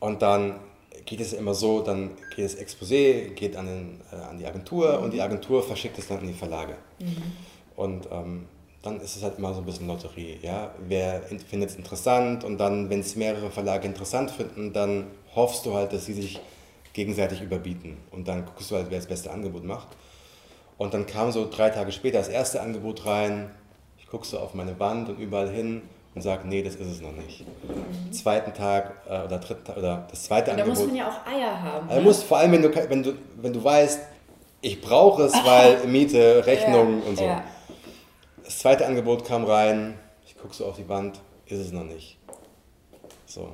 Und dann geht es immer so, dann geht das Exposé, geht an, den, äh, an die Agentur mhm. und die Agentur verschickt es dann in die Verlage. Mhm. Und ähm, dann ist es halt immer so ein bisschen Lotterie. Ja? Wer findet es interessant und dann, wenn es mehrere Verlage interessant finden, dann hoffst du halt, dass sie sich gegenseitig überbieten. Und dann guckst du halt, wer das beste Angebot macht. Und dann kam so drei Tage später das erste Angebot rein. Gucke so auf meine Wand und überall hin und sage, nee, das ist es noch nicht. Mhm. Zweiten Tag äh, oder dritten Tag, oder das zweite und Angebot. Da muss man ja auch Eier haben. Also musst, vor allem, wenn du, wenn, du, wenn du weißt, ich brauche es, weil Miete, Rechnung ja, und so. Ja. Das zweite Angebot kam rein, ich gucke so auf die Wand, ist es noch nicht. So.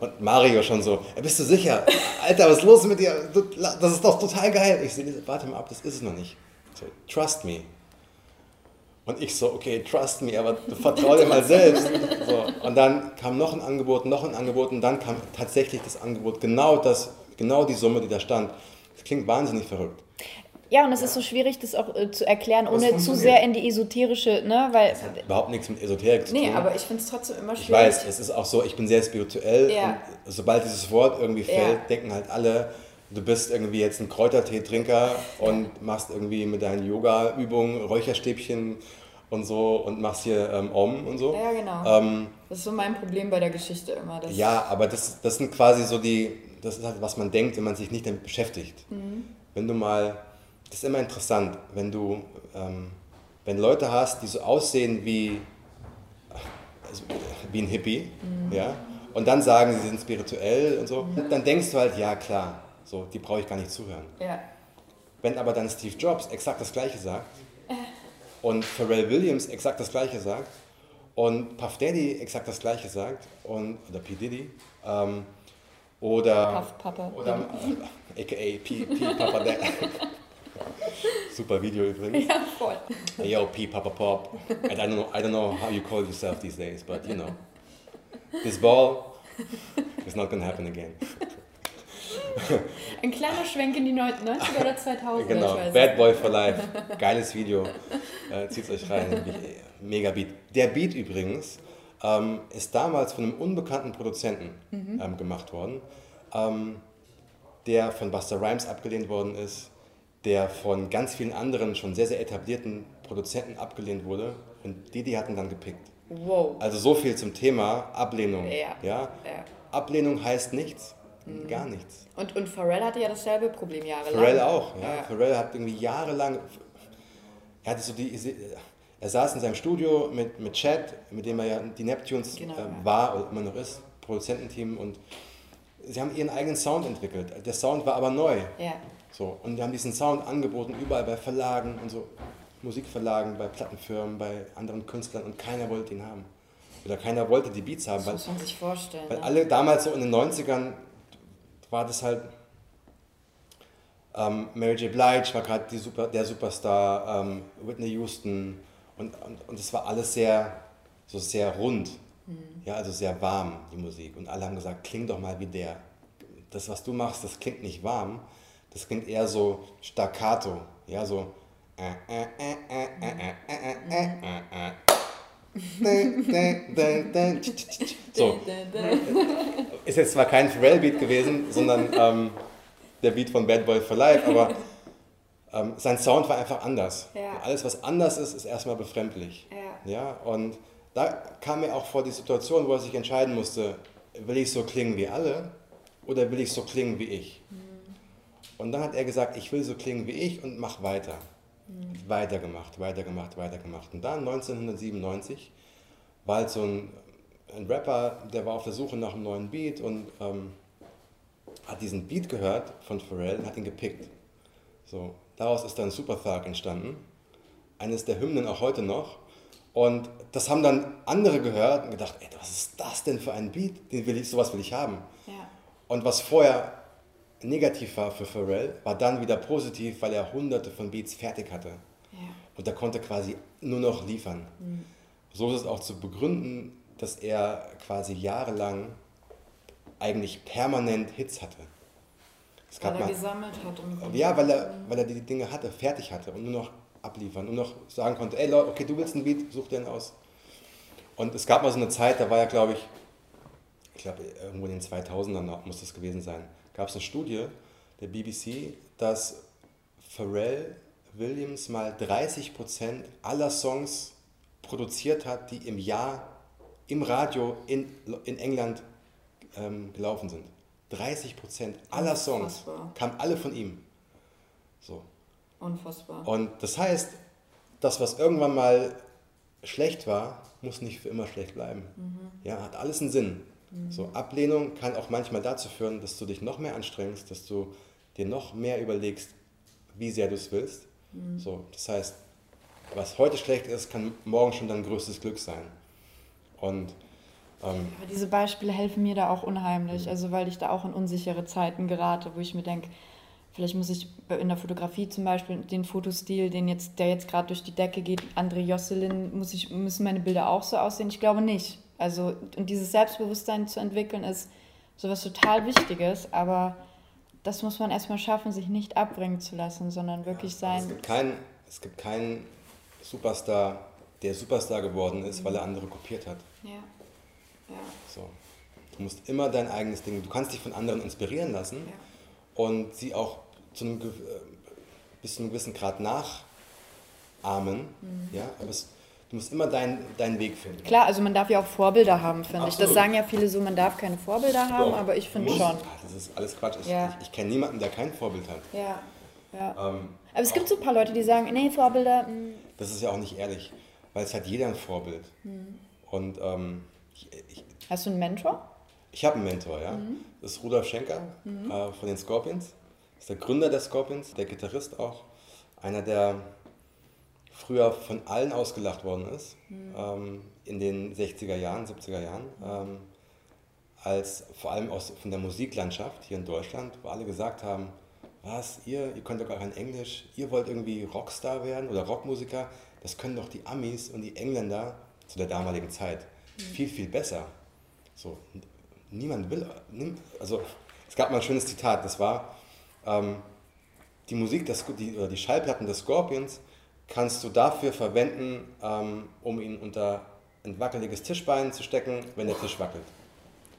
Und Mario schon so, bist du sicher? Alter, was ist los mit dir? Das ist doch total geil. Ich sehe, warte mal ab, das ist es noch nicht. So, trust me. Und ich so, okay, trust me, aber vertrau dir mal selbst. So. Und dann kam noch ein Angebot, noch ein Angebot und dann kam tatsächlich das Angebot, genau das, genau die Summe, die da stand. Das klingt wahnsinnig verrückt. Ja, und es ist so schwierig, das auch äh, zu erklären, ohne zu sehr in die esoterische, ne, weil... Das hat überhaupt nichts mit Esoterik zu tun. Nee, aber ich finde es trotzdem immer schwierig. Ich weiß, es ist auch so, ich bin sehr spirituell ja. und sobald dieses Wort irgendwie fällt, ja. denken halt alle, du bist irgendwie jetzt ein Kräutertee-Trinker und machst irgendwie mit deinen Yoga-Übungen Räucherstäbchen und so und machst hier ähm, Om und so. Ja, genau. Ähm, das ist so mein Problem bei der Geschichte immer. ja, aber das, das sind quasi so die, das ist halt, was man denkt, wenn man sich nicht damit beschäftigt. Mhm. Wenn du mal das ist immer interessant, wenn du, ähm, wenn Leute hast, die so aussehen wie, also, wie ein Hippie, mhm. ja, und dann sagen, sie sind spirituell und so, mhm. dann denkst du halt, ja klar, so, die brauche ich gar nicht zuhören. Ja. Wenn aber dann Steve Jobs exakt das Gleiche sagt äh. und Pharrell Williams exakt das Gleiche sagt und Puff Daddy exakt das Gleiche sagt und oder P Diddy ähm, oder Puff Papa oder äh, aka P, P Papa Daddy Super Video übrigens. Ja, voll. Yo, P, Papa Pop. I don't, know, I don't know how you call yourself these days, but you know. This ball is not gonna happen again. Ein kleiner Schwenk in die 90er oder 2000er. Genau, Bad Boy for Life. Geiles Video. Äh, Zieht euch rein. Mega Beat. Der Beat übrigens ähm, ist damals von einem unbekannten Produzenten mhm. ähm, gemacht worden, ähm, der von Buster Rhymes abgelehnt worden ist der von ganz vielen anderen schon sehr, sehr etablierten Produzenten abgelehnt wurde und die, die hatten dann gepickt. Wow. Also so viel zum Thema Ablehnung. Ja. ja? ja. Ablehnung heißt nichts. Mhm. Gar nichts. Und, und Pharrell hatte ja dasselbe Problem jahrelang. Pharrell auch, ja. ja. Pharrell hat irgendwie jahrelang, er hatte so die, er saß in seinem Studio mit, mit Chad, mit dem er ja die Neptunes genau, äh, war oder immer noch ist, Produzententeam und sie haben ihren eigenen Sound entwickelt. Der Sound war aber neu. Ja. So, und wir haben diesen Sound angeboten, überall bei Verlagen und so, Musikverlagen, bei Plattenfirmen, bei anderen Künstlern und keiner wollte ihn haben. Oder keiner wollte die Beats haben. Das weil, muss man sich vorstellen. Weil ne? alle damals so in den 90ern war das halt. Ähm, Mary J. Blige war gerade Super, der Superstar, ähm, Whitney Houston und, und, und das war alles sehr, so sehr rund. Mhm. Ja, also sehr warm, die Musik. Und alle haben gesagt, kling doch mal wie der. Das, was du machst, das klingt nicht warm das klingt eher so staccato, ja, so. So. Ist jetzt zwar kein Pharrell-Beat gewesen, sondern ähm, der Beat von Bad Boy for Life, aber ähm, sein Sound war einfach anders. Ja. Alles, was anders ist, ist erstmal befremdlich. Ja. ja. Und da kam mir auch vor die Situation, wo er sich entscheiden musste, will ich so klingen wie alle oder will ich so klingen wie ich? Mhm. Und dann hat er gesagt, ich will so klingen wie ich und mach weiter. Mhm. Weitergemacht, weitergemacht, weitergemacht. Und dann 1997 war halt so ein, ein Rapper, der war auf der Suche nach einem neuen Beat und ähm, hat diesen Beat gehört von Pharrell und hat ihn gepickt. So, daraus ist dann Super Thug entstanden. Eines der Hymnen auch heute noch. Und das haben dann andere gehört und gedacht, ey, was ist das denn für ein Beat? Den will ich, sowas will ich haben. Ja. Und was vorher negativ war für Pharrell, war dann wieder positiv, weil er hunderte von Beats fertig hatte. Ja. Und er konnte quasi nur noch liefern. Mhm. So ist es auch zu begründen, dass er quasi jahrelang eigentlich permanent Hits hatte. Es weil er mal, gesammelt hat. ja, weil er, weil er die Dinge hatte, fertig hatte und nur noch abliefern, nur noch sagen konnte, ey Leute, okay, du willst einen Beat, such dir einen aus. Und es gab mal so eine Zeit, da war er, glaube ich, ich glaube, irgendwo in den 2000ern muss das gewesen sein, gab es eine Studie der BBC, dass Pharrell Williams mal 30% aller Songs produziert hat, die im Jahr im Radio in, in England ähm, gelaufen sind. 30% aller Songs kamen alle von ihm. So. Unfassbar. Und das heißt, das, was irgendwann mal schlecht war, muss nicht für immer schlecht bleiben. Mhm. Ja, hat alles einen Sinn. Mhm. So, Ablehnung kann auch manchmal dazu führen, dass du dich noch mehr anstrengst, dass du dir noch mehr überlegst, wie sehr du es willst. Mhm. So, das heißt, was heute schlecht ist, kann morgen schon dein größtes Glück sein. Und ähm, Aber diese Beispiele helfen mir da auch unheimlich, mhm. also weil ich da auch in unsichere Zeiten gerate, wo ich mir denke, vielleicht muss ich in der Fotografie zum Beispiel den Fotostil, den jetzt, der jetzt gerade durch die Decke geht, André Josselin, muss ich, müssen meine Bilder auch so aussehen? Ich glaube nicht. Also, und dieses Selbstbewusstsein zu entwickeln, ist sowas total Wichtiges, aber das muss man erstmal schaffen, sich nicht abbringen zu lassen, sondern wirklich ja, sein. Es gibt, keinen, es gibt keinen Superstar, der Superstar geworden ist, mhm. weil er andere kopiert hat. Ja. ja. So. Du musst immer dein eigenes Ding, du kannst dich von anderen inspirieren lassen ja. und sie auch zu einem, äh, bis zu einem gewissen Grad nachahmen. Mhm. Ja? Aber es, du musst immer deinen dein Weg finden. Klar, also man darf ja auch Vorbilder haben, finde ich. Das sagen ja viele so, man darf keine Vorbilder haben, Doch. aber ich finde schon. Das ist alles Quatsch. Ich, ja. ich, ich kenne niemanden, der kein Vorbild hat. Ja. ja. Ähm, aber es gibt so ein paar Leute, die sagen, nee, Vorbilder. Mh. Hm. Das ist ja auch nicht ehrlich, weil es hat jeder ein Vorbild. Mhm. Und ähm, ich, Hast du einen Mentor? Ich habe einen Mentor, ja. Mhm. Das ist Rudolf Schenker mhm. äh, von den Scorpions ist der Gründer der Scorpions, der Gitarrist auch. Einer, der früher von allen ausgelacht worden ist, mhm. ähm, in den 60er Jahren, 70er Jahren. Ähm, als vor allem aus, von der Musiklandschaft hier in Deutschland, wo alle gesagt haben, was, ihr, ihr könnt doch gar kein Englisch, ihr wollt irgendwie Rockstar werden oder Rockmusiker, das können doch die Amis und die Engländer zu der damaligen Zeit mhm. viel, viel besser. So, niemand will, also es gab mal ein schönes Zitat, das war, ähm, die Musik, des, die, oder die Schallplatten des Scorpions kannst du dafür verwenden, ähm, um ihn unter ein wackeliges Tischbein zu stecken, wenn der Tisch wackelt.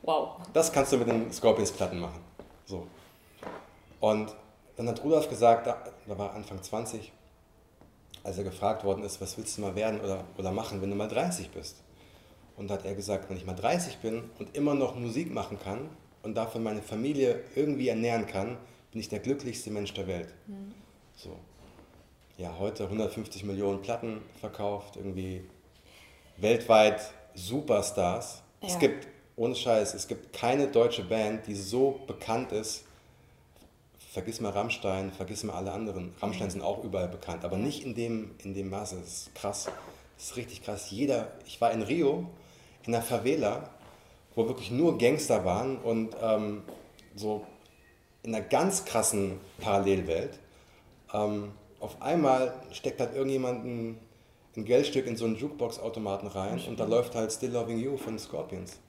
Wow. Das kannst du mit den Scorpions-Platten machen. So. Und dann hat Rudolf gesagt, da, da war Anfang 20, als er gefragt worden ist, was willst du mal werden oder, oder machen, wenn du mal 30 bist? Und da hat er gesagt, wenn ich mal 30 bin und immer noch Musik machen kann und davon meine Familie irgendwie ernähren kann, bin ich der glücklichste Mensch der Welt. Mhm. So. Ja, heute 150 Millionen Platten verkauft, irgendwie weltweit Superstars. Ja. Es gibt, ohne Scheiß, es gibt keine deutsche Band, die so bekannt ist. Vergiss mal Rammstein, vergiss mal alle anderen. Rammstein mhm. sind auch überall bekannt, aber nicht in dem, in dem Maße. Das ist krass. Das ist richtig krass. Jeder, ich war in Rio, in einer Favela, wo wirklich nur Gangster waren und ähm, so in einer ganz krassen Parallelwelt. Ähm, auf einmal steckt halt irgendjemand ein, ein Geldstück in so einen Jukebox-Automaten rein und da läuft halt Still Loving You von Scorpions.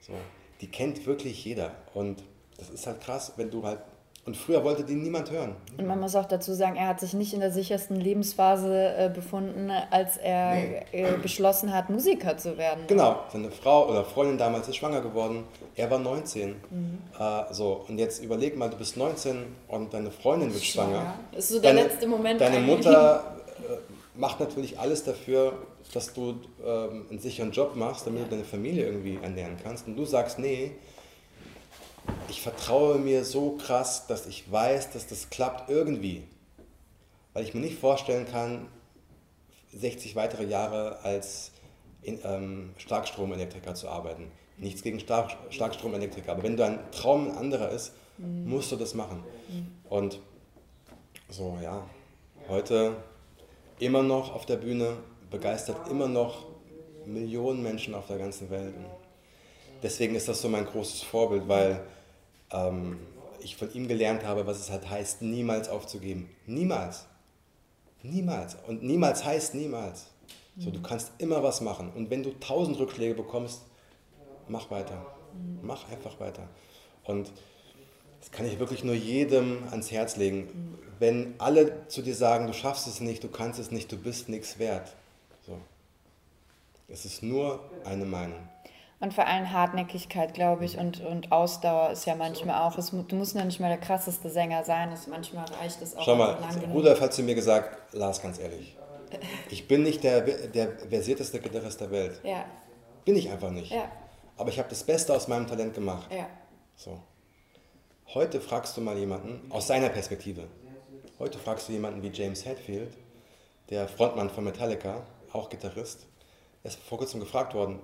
So. Die kennt wirklich jeder. Und das ist halt krass, wenn du halt und früher wollte die niemand hören. Und man muss auch dazu sagen, er hat sich nicht in der sichersten Lebensphase äh, befunden, als er nee. äh, beschlossen hat, Musiker zu werden. Genau, seine Frau oder Freundin damals ist schwanger geworden. Er war 19. Mhm. Äh, so, und jetzt überleg mal, du bist 19 und deine Freundin wird schwanger. schwanger. Das ist so der deine, letzte Moment. Deine eigentlich. Mutter äh, macht natürlich alles dafür, dass du ähm, einen sicheren Job machst, damit ja. du deine Familie irgendwie ernähren kannst. Und du sagst, nee, ich vertraue mir so krass, dass ich weiß, dass das klappt irgendwie. Weil ich mir nicht vorstellen kann, 60 weitere Jahre als in, ähm, Starkstromelektriker zu arbeiten. Nichts gegen Stark Starkstromelektriker, aber wenn dein Traum ein anderer ist, mhm. musst du das machen. Mhm. Und so, ja, heute immer noch auf der Bühne, begeistert immer noch Millionen Menschen auf der ganzen Welt. Und deswegen ist das so mein großes Vorbild, weil ähm, ich von ihm gelernt habe, was es halt heißt, niemals aufzugeben. Niemals. Niemals. Und niemals heißt niemals. So, du kannst immer was machen. Und wenn du tausend Rückschläge bekommst, mach weiter. Mach einfach weiter. Und das kann ich wirklich nur jedem ans Herz legen. Wenn alle zu dir sagen, du schaffst es nicht, du kannst es nicht, du bist nichts wert. So. Es ist nur eine Meinung. Und vor allem Hartnäckigkeit, glaube ich, und, und Ausdauer ist ja manchmal auch. Es, du musst ja nicht mal der krasseste Sänger sein, es, manchmal reicht es auch. Schau mal, Rudolf hat zu mir gesagt, Lars, ganz ehrlich, ich bin nicht der, der versierteste Gitarrist der Welt. Ja. Bin ich einfach nicht. Ja. Aber ich habe das Beste aus meinem Talent gemacht. Ja. So. Heute fragst du mal jemanden, aus seiner Perspektive, heute fragst du jemanden wie James Hetfield, der Frontmann von Metallica, auch Gitarrist, er ist vor kurzem gefragt worden,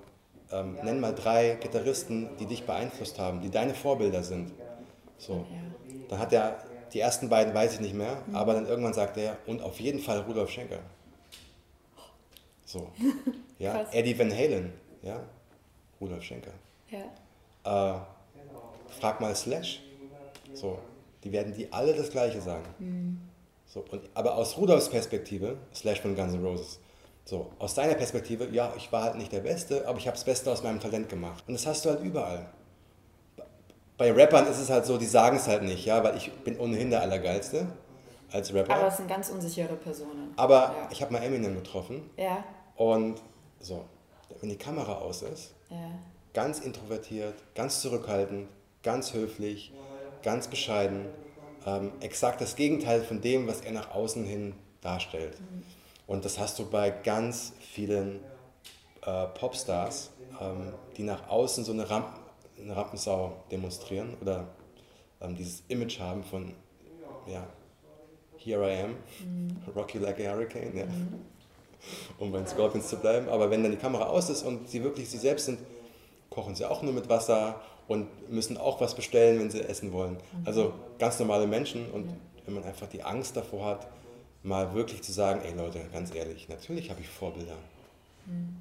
ähm, nenn mal drei Gitarristen, die dich beeinflusst haben, die deine Vorbilder sind. So. Dann hat er, die ersten beiden weiß ich nicht mehr, mhm. aber dann irgendwann sagt er, und auf jeden Fall Rudolf Schenker. So. Ja, Eddie Van Halen, ja, Rudolf Schenker. Ja. Äh, frag mal Slash. So, die werden die alle das Gleiche sagen. Mhm. So, und, aber aus Rudolfs Perspektive, Slash von Guns N' Roses, so, aus deiner Perspektive, ja, ich war halt nicht der Beste, aber ich habe das Beste aus meinem Talent gemacht. Und das hast du halt überall. Bei Rappern ist es halt so, die sagen es halt nicht, ja, weil ich bin ohnehin der Allergeilste als Rapper. Aber es sind ganz unsichere Personen. Aber ja. ich habe mal Eminem getroffen. Ja. Und so, wenn die Kamera aus ist, ja. ganz introvertiert, ganz zurückhaltend, ganz höflich, ganz bescheiden, ähm, exakt das Gegenteil von dem, was er nach außen hin darstellt. Mhm. Und das hast du bei ganz vielen äh, Popstars, ähm, die nach außen so eine, Ramp eine Rampensau demonstrieren oder ähm, dieses Image haben von, ja, here I am, mhm. rocky like a hurricane, ja. Mhm. um bei den Scorpions zu bleiben. Aber wenn dann die Kamera aus ist und sie wirklich sie selbst sind, kochen sie auch nur mit Wasser und müssen auch was bestellen, wenn sie essen wollen. Mhm. Also ganz normale Menschen und wenn man einfach die Angst davor hat, mal wirklich zu sagen, ey Leute, ganz ehrlich, natürlich habe ich Vorbilder. Mhm.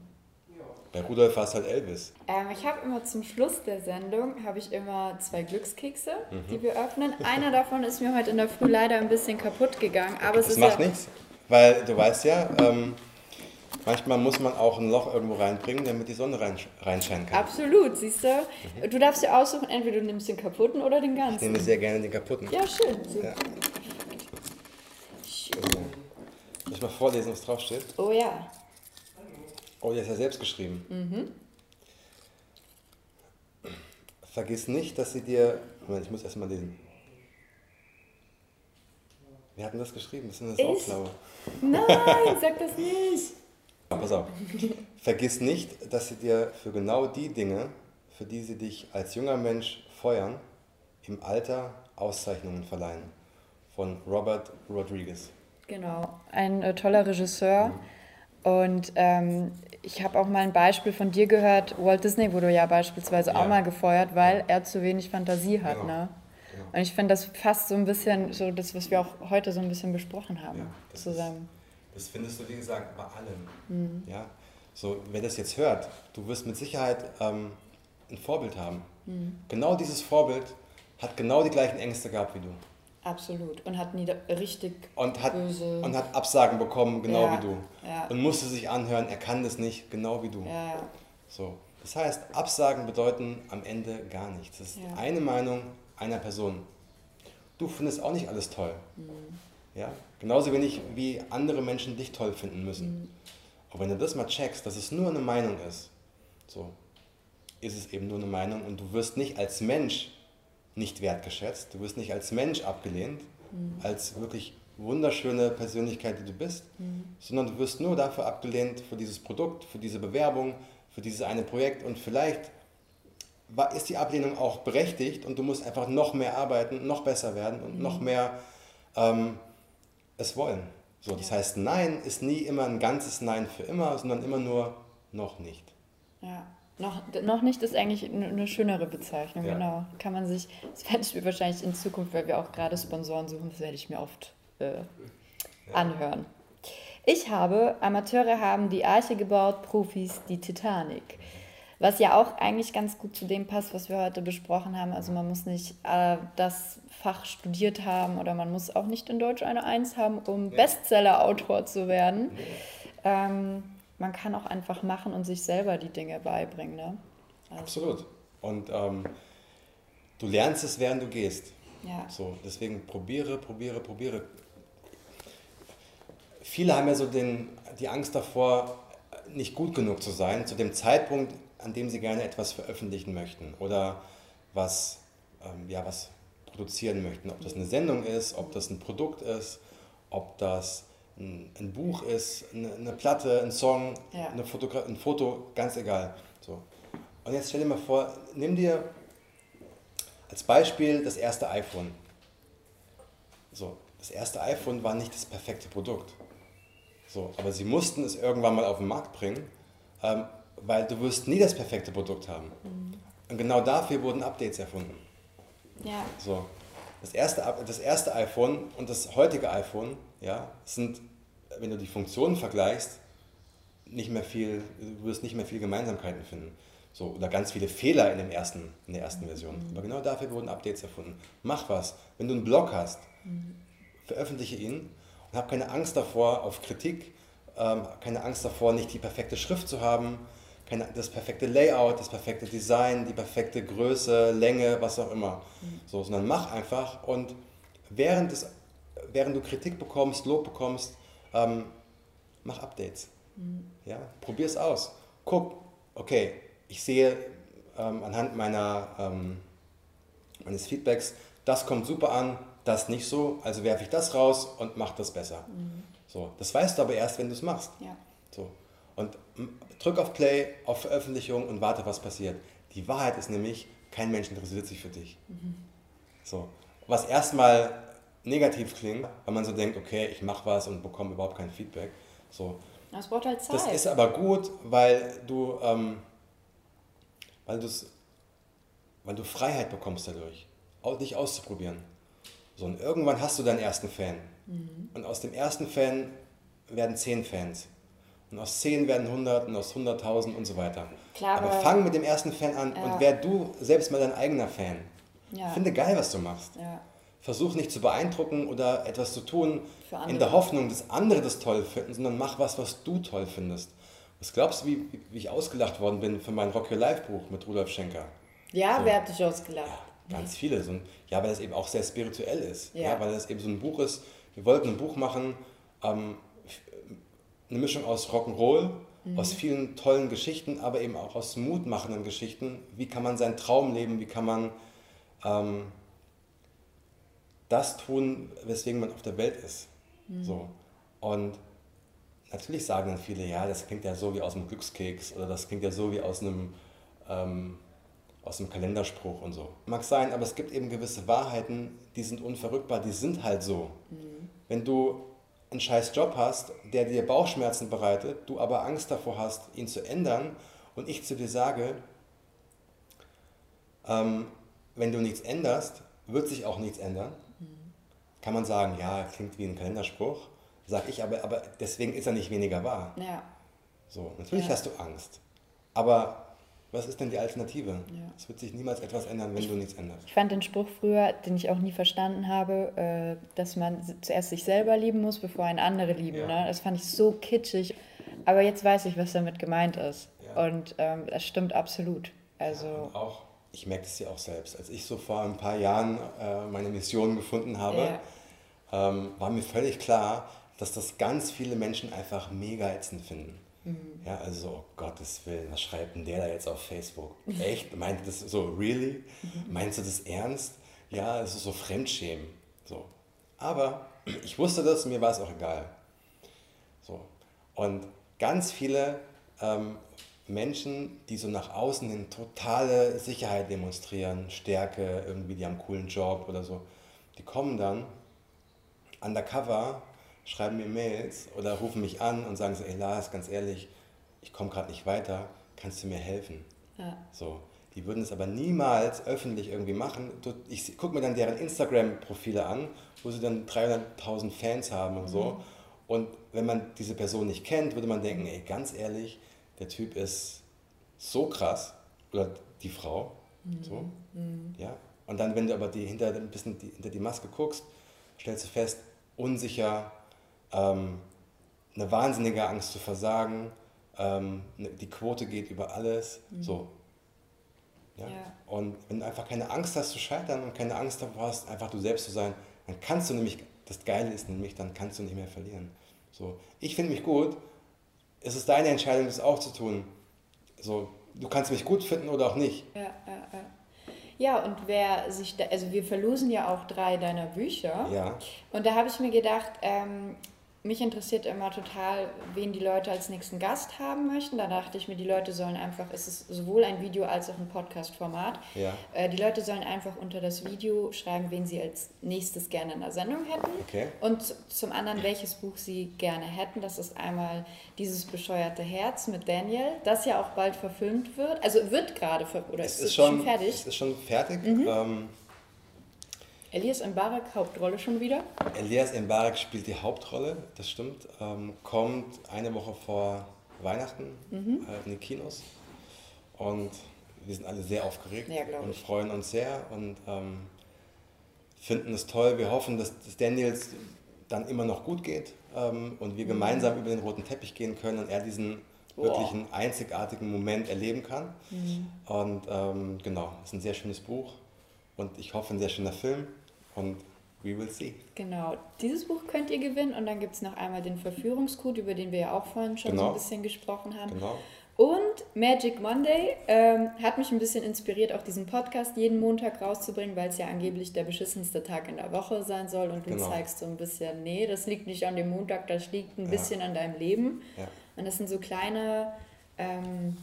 Bei Rudolf war es halt Elvis. Ähm, ich habe immer zum Schluss der Sendung habe ich immer zwei Glückskekse, mhm. die wir öffnen. Einer davon ist mir heute in der Früh leider ein bisschen kaputt gegangen, aber es das ist macht ja nichts, weil du weißt ja, ähm, manchmal muss man auch ein Loch irgendwo reinbringen, damit die Sonne rein, reinscheinen kann. Absolut, siehst du. Mhm. Du darfst dir aussuchen, entweder du nimmst den kaputten oder den ganzen. Ich nehme sehr gerne den kaputten. Ja, schön. Ja. Soll ich mal vorlesen, was draufsteht? Oh ja. Oh, der ist ja selbst geschrieben. Mhm. Vergiss nicht, dass sie dir. Moment, ich muss erst mal lesen. Wer hat denn das geschrieben? Das sind das ich? Nein, sag das nicht. Pass auf. Vergiss nicht, dass sie dir für genau die Dinge, für die sie dich als junger Mensch feuern, im Alter Auszeichnungen verleihen. Von Robert Rodriguez. Genau, ein äh, toller Regisseur. Und ähm, ich habe auch mal ein Beispiel von dir gehört. Walt Disney wurde ja beispielsweise ja. auch mal gefeuert, weil ja. er zu wenig Fantasie hat. Genau. Ne? Genau. Und ich finde das fast so ein bisschen so das, was wir auch heute so ein bisschen besprochen haben, ja, zusammen. Ist, das findest du, wie gesagt, bei allem. Mhm. Ja? So, wer das jetzt hört, du wirst mit Sicherheit ähm, ein Vorbild haben. Mhm. Genau dieses Vorbild hat genau die gleichen Ängste gehabt wie du. Absolut. Und hat nie richtig und hat, böse... Und hat Absagen bekommen, genau ja, wie du. Ja. Und musste sich anhören, er kann das nicht, genau wie du. Ja, so. Das heißt, Absagen bedeuten am Ende gar nichts. Das ist eine Meinung einer Person. Du findest auch nicht alles toll. Mhm. Ja? Genauso wenig wie andere Menschen dich toll finden müssen. Mhm. Aber wenn du das mal checkst, dass es nur eine Meinung ist, so ist es eben nur eine Meinung und du wirst nicht als Mensch nicht wertgeschätzt, du wirst nicht als Mensch abgelehnt, mhm. als wirklich wunderschöne Persönlichkeit, die du bist, mhm. sondern du wirst nur dafür abgelehnt, für dieses Produkt, für diese Bewerbung, für dieses eine Projekt und vielleicht ist die Ablehnung auch berechtigt und du musst einfach noch mehr arbeiten, noch besser werden und mhm. noch mehr ähm, es wollen. So, das heißt, Nein ist nie immer ein ganzes Nein für immer, sondern immer nur noch nicht. Ja. Noch, noch nicht ist eigentlich eine schönere Bezeichnung, ja. genau. Kann man sich, das werde ich mir wahrscheinlich in Zukunft, weil wir auch gerade Sponsoren suchen, das werde ich mir oft äh, anhören. Ich habe, Amateure haben die Arche gebaut, Profis die Titanic. Was ja auch eigentlich ganz gut zu dem passt, was wir heute besprochen haben. Also man muss nicht äh, das Fach studiert haben oder man muss auch nicht in Deutsch eine Eins haben, um ja. Bestseller-Autor zu werden. Ja. Ähm, man kann auch einfach machen und sich selber die Dinge beibringen. Ne? Also. Absolut. Und ähm, du lernst es, während du gehst. Ja. So, deswegen probiere, probiere, probiere. Viele haben ja so den, die Angst davor, nicht gut genug zu sein, zu dem Zeitpunkt, an dem sie gerne etwas veröffentlichen möchten oder was, ähm, ja, was produzieren möchten. Ob das eine Sendung ist, ob das ein Produkt ist, ob das ein, ein Buch ist, eine, eine, Platte, ein Song, ja. eine Fotogra ein Foto, ganz egal. So. Und jetzt stell dir mal vor, nimm dir als Beispiel das erste iPhone. So, das erste iPhone war nicht das perfekte Produkt. So, aber sie mussten es irgendwann mal auf den Markt bringen, ähm, weil du wirst nie das perfekte Produkt haben. Mhm. Und genau dafür wurden Updates erfunden. Ja. So. Das erste, das erste iPhone und das heutige iPhone ja, sind, wenn du die Funktionen vergleichst, nicht mehr viel, du wirst nicht mehr viel Gemeinsamkeiten finden. So, oder ganz viele Fehler in, dem ersten, in der ersten Version. Mhm. Aber genau dafür wurden Updates erfunden. Mach was. Wenn du einen Blog hast, mhm. veröffentliche ihn und hab keine Angst davor auf Kritik, ähm, keine Angst davor, nicht die perfekte Schrift zu haben, keine, das perfekte Layout, das perfekte Design, die perfekte Größe, Länge, was auch immer. Mhm. So, sondern mach einfach und während, des, während du Kritik bekommst, Lob bekommst, ähm, mach Updates. Mhm. Ja, probier es aus. Guck, okay, ich sehe ähm, anhand meiner, ähm, meines Feedbacks, das kommt super an, das nicht so, also werfe ich das raus und mache das besser. Mhm. So, das weißt du aber erst, wenn du es machst. Ja. So. Und drück auf Play, auf Veröffentlichung und warte, was passiert. Die Wahrheit ist nämlich, kein Mensch interessiert sich für dich. Mhm. So. Was erstmal negativ klingt, weil man so denkt, okay, ich mache was und bekomme überhaupt kein Feedback. So. Das braucht halt Zeit. Das ist aber gut, weil du, ähm, weil, weil du Freiheit bekommst dadurch, dich auszuprobieren. So, und irgendwann hast du deinen ersten Fan. Mhm. Und aus dem ersten Fan werden zehn Fans. Und aus 10 werden 100 und aus 100.000 und so weiter. Klar, aber, fang mit dem ersten Fan an ja. und wer du selbst mal dein eigener Fan. Ja. Finde geil, was du machst. Ja. Versuch nicht zu beeindrucken oder etwas zu tun in der Hoffnung, dass andere das toll finden, sondern mach was, was du toll findest. Was glaubst du, wie, wie ich ausgelacht worden bin für mein Rock Your Life Buch mit Rudolf Schenker? Ja, so. wer hat dich ausgelacht? Ja, ganz viele. So ja, weil das eben auch sehr spirituell ist. Ja. weil das eben so ein Buch ist. Wir wollten ein Buch machen, ähm, eine Mischung aus Rock'n'Roll, mhm. aus vielen tollen Geschichten, aber eben auch aus mutmachenden Geschichten. Wie kann man seinen Traum leben? Wie kann man ähm, das tun, weswegen man auf der Welt ist? Mhm. So. Und natürlich sagen dann viele, ja, das klingt ja so wie aus einem Glückskeks oder das klingt ja so wie aus einem, ähm, aus einem Kalenderspruch und so. Mag sein, aber es gibt eben gewisse Wahrheiten, die sind unverrückbar, die sind halt so. Mhm. Wenn du einen scheiß Job hast, der dir Bauchschmerzen bereitet, du aber Angst davor hast, ihn zu ändern und ich zu dir sage, ähm, wenn du nichts änderst, wird sich auch nichts ändern. Kann man sagen, ja, klingt wie ein Kalenderspruch. Sag ich, aber, aber deswegen ist er nicht weniger wahr. Ja. So, natürlich ja. hast du Angst. Aber was ist denn die Alternative? Ja. Es wird sich niemals etwas ändern, wenn ich, du nichts änderst. Ich fand den Spruch früher, den ich auch nie verstanden habe, äh, dass man zuerst sich selber lieben muss, bevor ein andere lieben. Ja. Ne? Das fand ich so kitschig. Aber jetzt weiß ich, was damit gemeint ist. Ja. Und ähm, das stimmt absolut. Also auch, ich merke es ja auch selbst. Als ich so vor ein paar Jahren äh, meine Mission gefunden habe, ähm, war mir völlig klar, dass das ganz viele Menschen einfach mega ätzend finden. Mhm. Ja, also, oh Gottes Willen, was schreibt denn der da jetzt auf Facebook? Echt? Meint das so, really? Mhm. Meinst du das ernst? Ja, es ist so Fremdschämen. So. Aber ich wusste das, mir war es auch egal. So. Und ganz viele ähm, Menschen, die so nach außen hin totale Sicherheit demonstrieren, Stärke, irgendwie, die haben einen coolen Job oder so, die kommen dann undercover schreiben mir Mails oder rufen mich an und sagen so, ey Lars, ganz ehrlich, ich komme gerade nicht weiter, kannst du mir helfen? Ja. So. Die würden es aber niemals öffentlich irgendwie machen. Ich gucke mir dann deren Instagram-Profile an, wo sie dann 300.000 Fans haben und so. Mhm. Und wenn man diese Person nicht kennt, würde man denken, ey, ganz ehrlich, der Typ ist so krass, oder die Frau, mhm. so, mhm. ja. Und dann, wenn du aber die, hinter, ein bisschen die, hinter die Maske guckst, stellst du fest, unsicher, ähm, eine wahnsinnige Angst zu versagen, ähm, ne, die Quote geht über alles, mhm. so. Ja? ja? Und wenn du einfach keine Angst hast zu scheitern und keine Angst davor hast, einfach du selbst zu sein, dann kannst du nämlich, das Geile ist nämlich, dann kannst du nicht mehr verlieren. So, ich finde mich gut, es ist deine Entscheidung, das auch zu tun. So, du kannst mich gut finden oder auch nicht. Ja, ja, ja. Ja, und wer sich da, also wir verlosen ja auch drei deiner Bücher. Ja. Und da habe ich mir gedacht, ähm, mich interessiert immer total, wen die Leute als nächsten Gast haben möchten. Da dachte ich mir, die Leute sollen einfach, es ist sowohl ein Video als auch ein Podcast-Format. Ja. Äh, die Leute sollen einfach unter das Video schreiben, wen sie als nächstes gerne in der Sendung hätten. Okay. Und zum anderen, welches Buch sie gerne hätten. Das ist einmal dieses bescheuerte Herz mit Daniel, das ja auch bald verfilmt wird. Also wird gerade, oder es ist, ist schon, fertig. Es ist schon fertig. Mhm. Ähm, Elias Mbarek, Hauptrolle schon wieder? Elias Mbarek spielt die Hauptrolle, das stimmt. Ähm, kommt eine Woche vor Weihnachten mhm. äh, in die Kinos. Und wir sind alle sehr aufgeregt ja, und freuen uns sehr und ähm, finden es toll. Wir hoffen, dass es Daniels dann immer noch gut geht ähm, und wir mhm. gemeinsam über den roten Teppich gehen können und er diesen Boah. wirklichen einzigartigen Moment erleben kann. Mhm. Und ähm, genau, es ist ein sehr schönes Buch und ich hoffe, ein sehr schöner Film. Und we will see. Genau, dieses Buch könnt ihr gewinnen und dann gibt es noch einmal den Verführungscode, über den wir ja auch vorhin schon genau. so ein bisschen gesprochen haben. Genau. Und Magic Monday ähm, hat mich ein bisschen inspiriert, auch diesen Podcast jeden Montag rauszubringen, weil es ja angeblich der beschissenste Tag in der Woche sein soll. Und du genau. zeigst so ein bisschen, nee, das liegt nicht an dem Montag, das liegt ein ja. bisschen an deinem Leben. Ja. Und das sind so kleine ähm,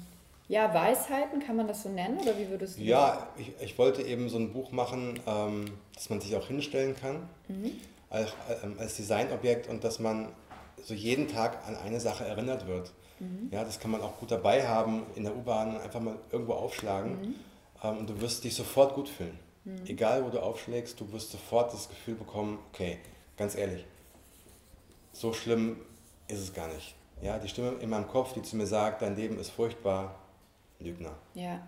ja, Weisheiten, kann man das so nennen oder wie würdest du Ja, ich, ich wollte eben so ein Buch machen, ähm, dass man sich auch hinstellen kann mhm. als, ähm, als Designobjekt und dass man so jeden Tag an eine Sache erinnert wird. Mhm. Ja, das kann man auch gut dabei haben in der U-Bahn, einfach mal irgendwo aufschlagen mhm. ähm, und du wirst dich sofort gut fühlen. Mhm. Egal wo du aufschlägst, du wirst sofort das Gefühl bekommen, okay, ganz ehrlich, so schlimm ist es gar nicht. Ja, die Stimme in meinem Kopf, die zu mir sagt, dein Leben ist furchtbar, Lügner. Ja. ja.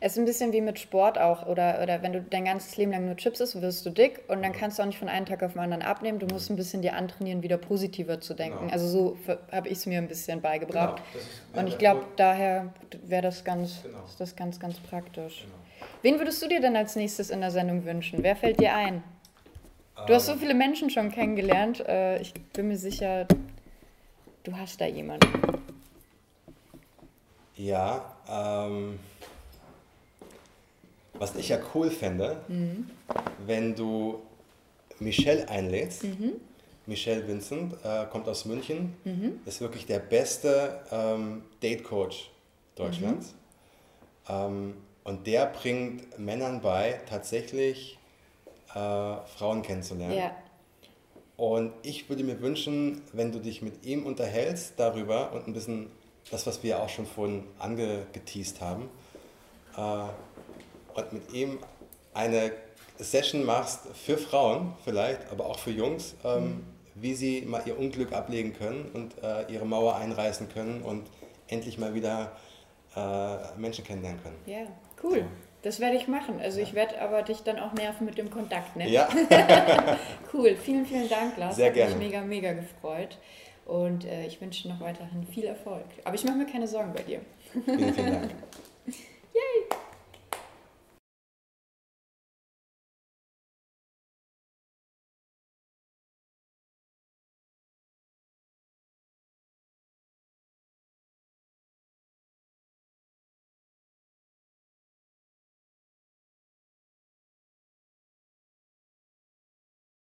Es ist ein bisschen wie mit Sport auch. Oder, oder wenn du dein ganzes Leben lang nur Chips isst, wirst du dick und dann kannst du auch nicht von einem Tag auf den anderen abnehmen. Du musst ein bisschen dir antrainieren, wieder positiver zu denken. Genau. Also so habe ich es mir ein bisschen beigebracht. Genau. und ich glaube, daher wäre das ganz, genau. ist das ganz, ganz praktisch. Genau. Wen würdest du dir denn als nächstes in der Sendung wünschen? Wer fällt dir ein? Du hast so ähm. viele Menschen schon kennengelernt. Äh, ich bin mir sicher, du hast da jemanden. Ja, ähm, was ich ja cool fände, mhm. wenn du Michelle einlädst. Mhm. Michelle Vincent äh, kommt aus München, mhm. ist wirklich der beste ähm, Date-Coach Deutschlands. Mhm. Ähm, und der bringt Männern bei, tatsächlich äh, Frauen kennenzulernen. Ja. Und ich würde mir wünschen, wenn du dich mit ihm unterhältst darüber und ein bisschen das, was wir auch schon vorhin angeteased haben, äh, und mit ihm eine Session machst für Frauen vielleicht, aber auch für Jungs, ähm, mhm. wie sie mal ihr Unglück ablegen können und äh, ihre Mauer einreißen können und endlich mal wieder äh, Menschen kennenlernen können. Ja, cool. Ja. Das werde ich machen. Also ja. ich werde aber dich dann auch nerven mit dem Kontakt. Ne? Ja. cool. Vielen, vielen Dank, Lars. Sehr Hat gerne. mich mega, mega gefreut. Und äh, ich wünsche noch weiterhin viel Erfolg. Aber ich mache mir keine Sorgen bei dir. Vielen, vielen Dank. Yay!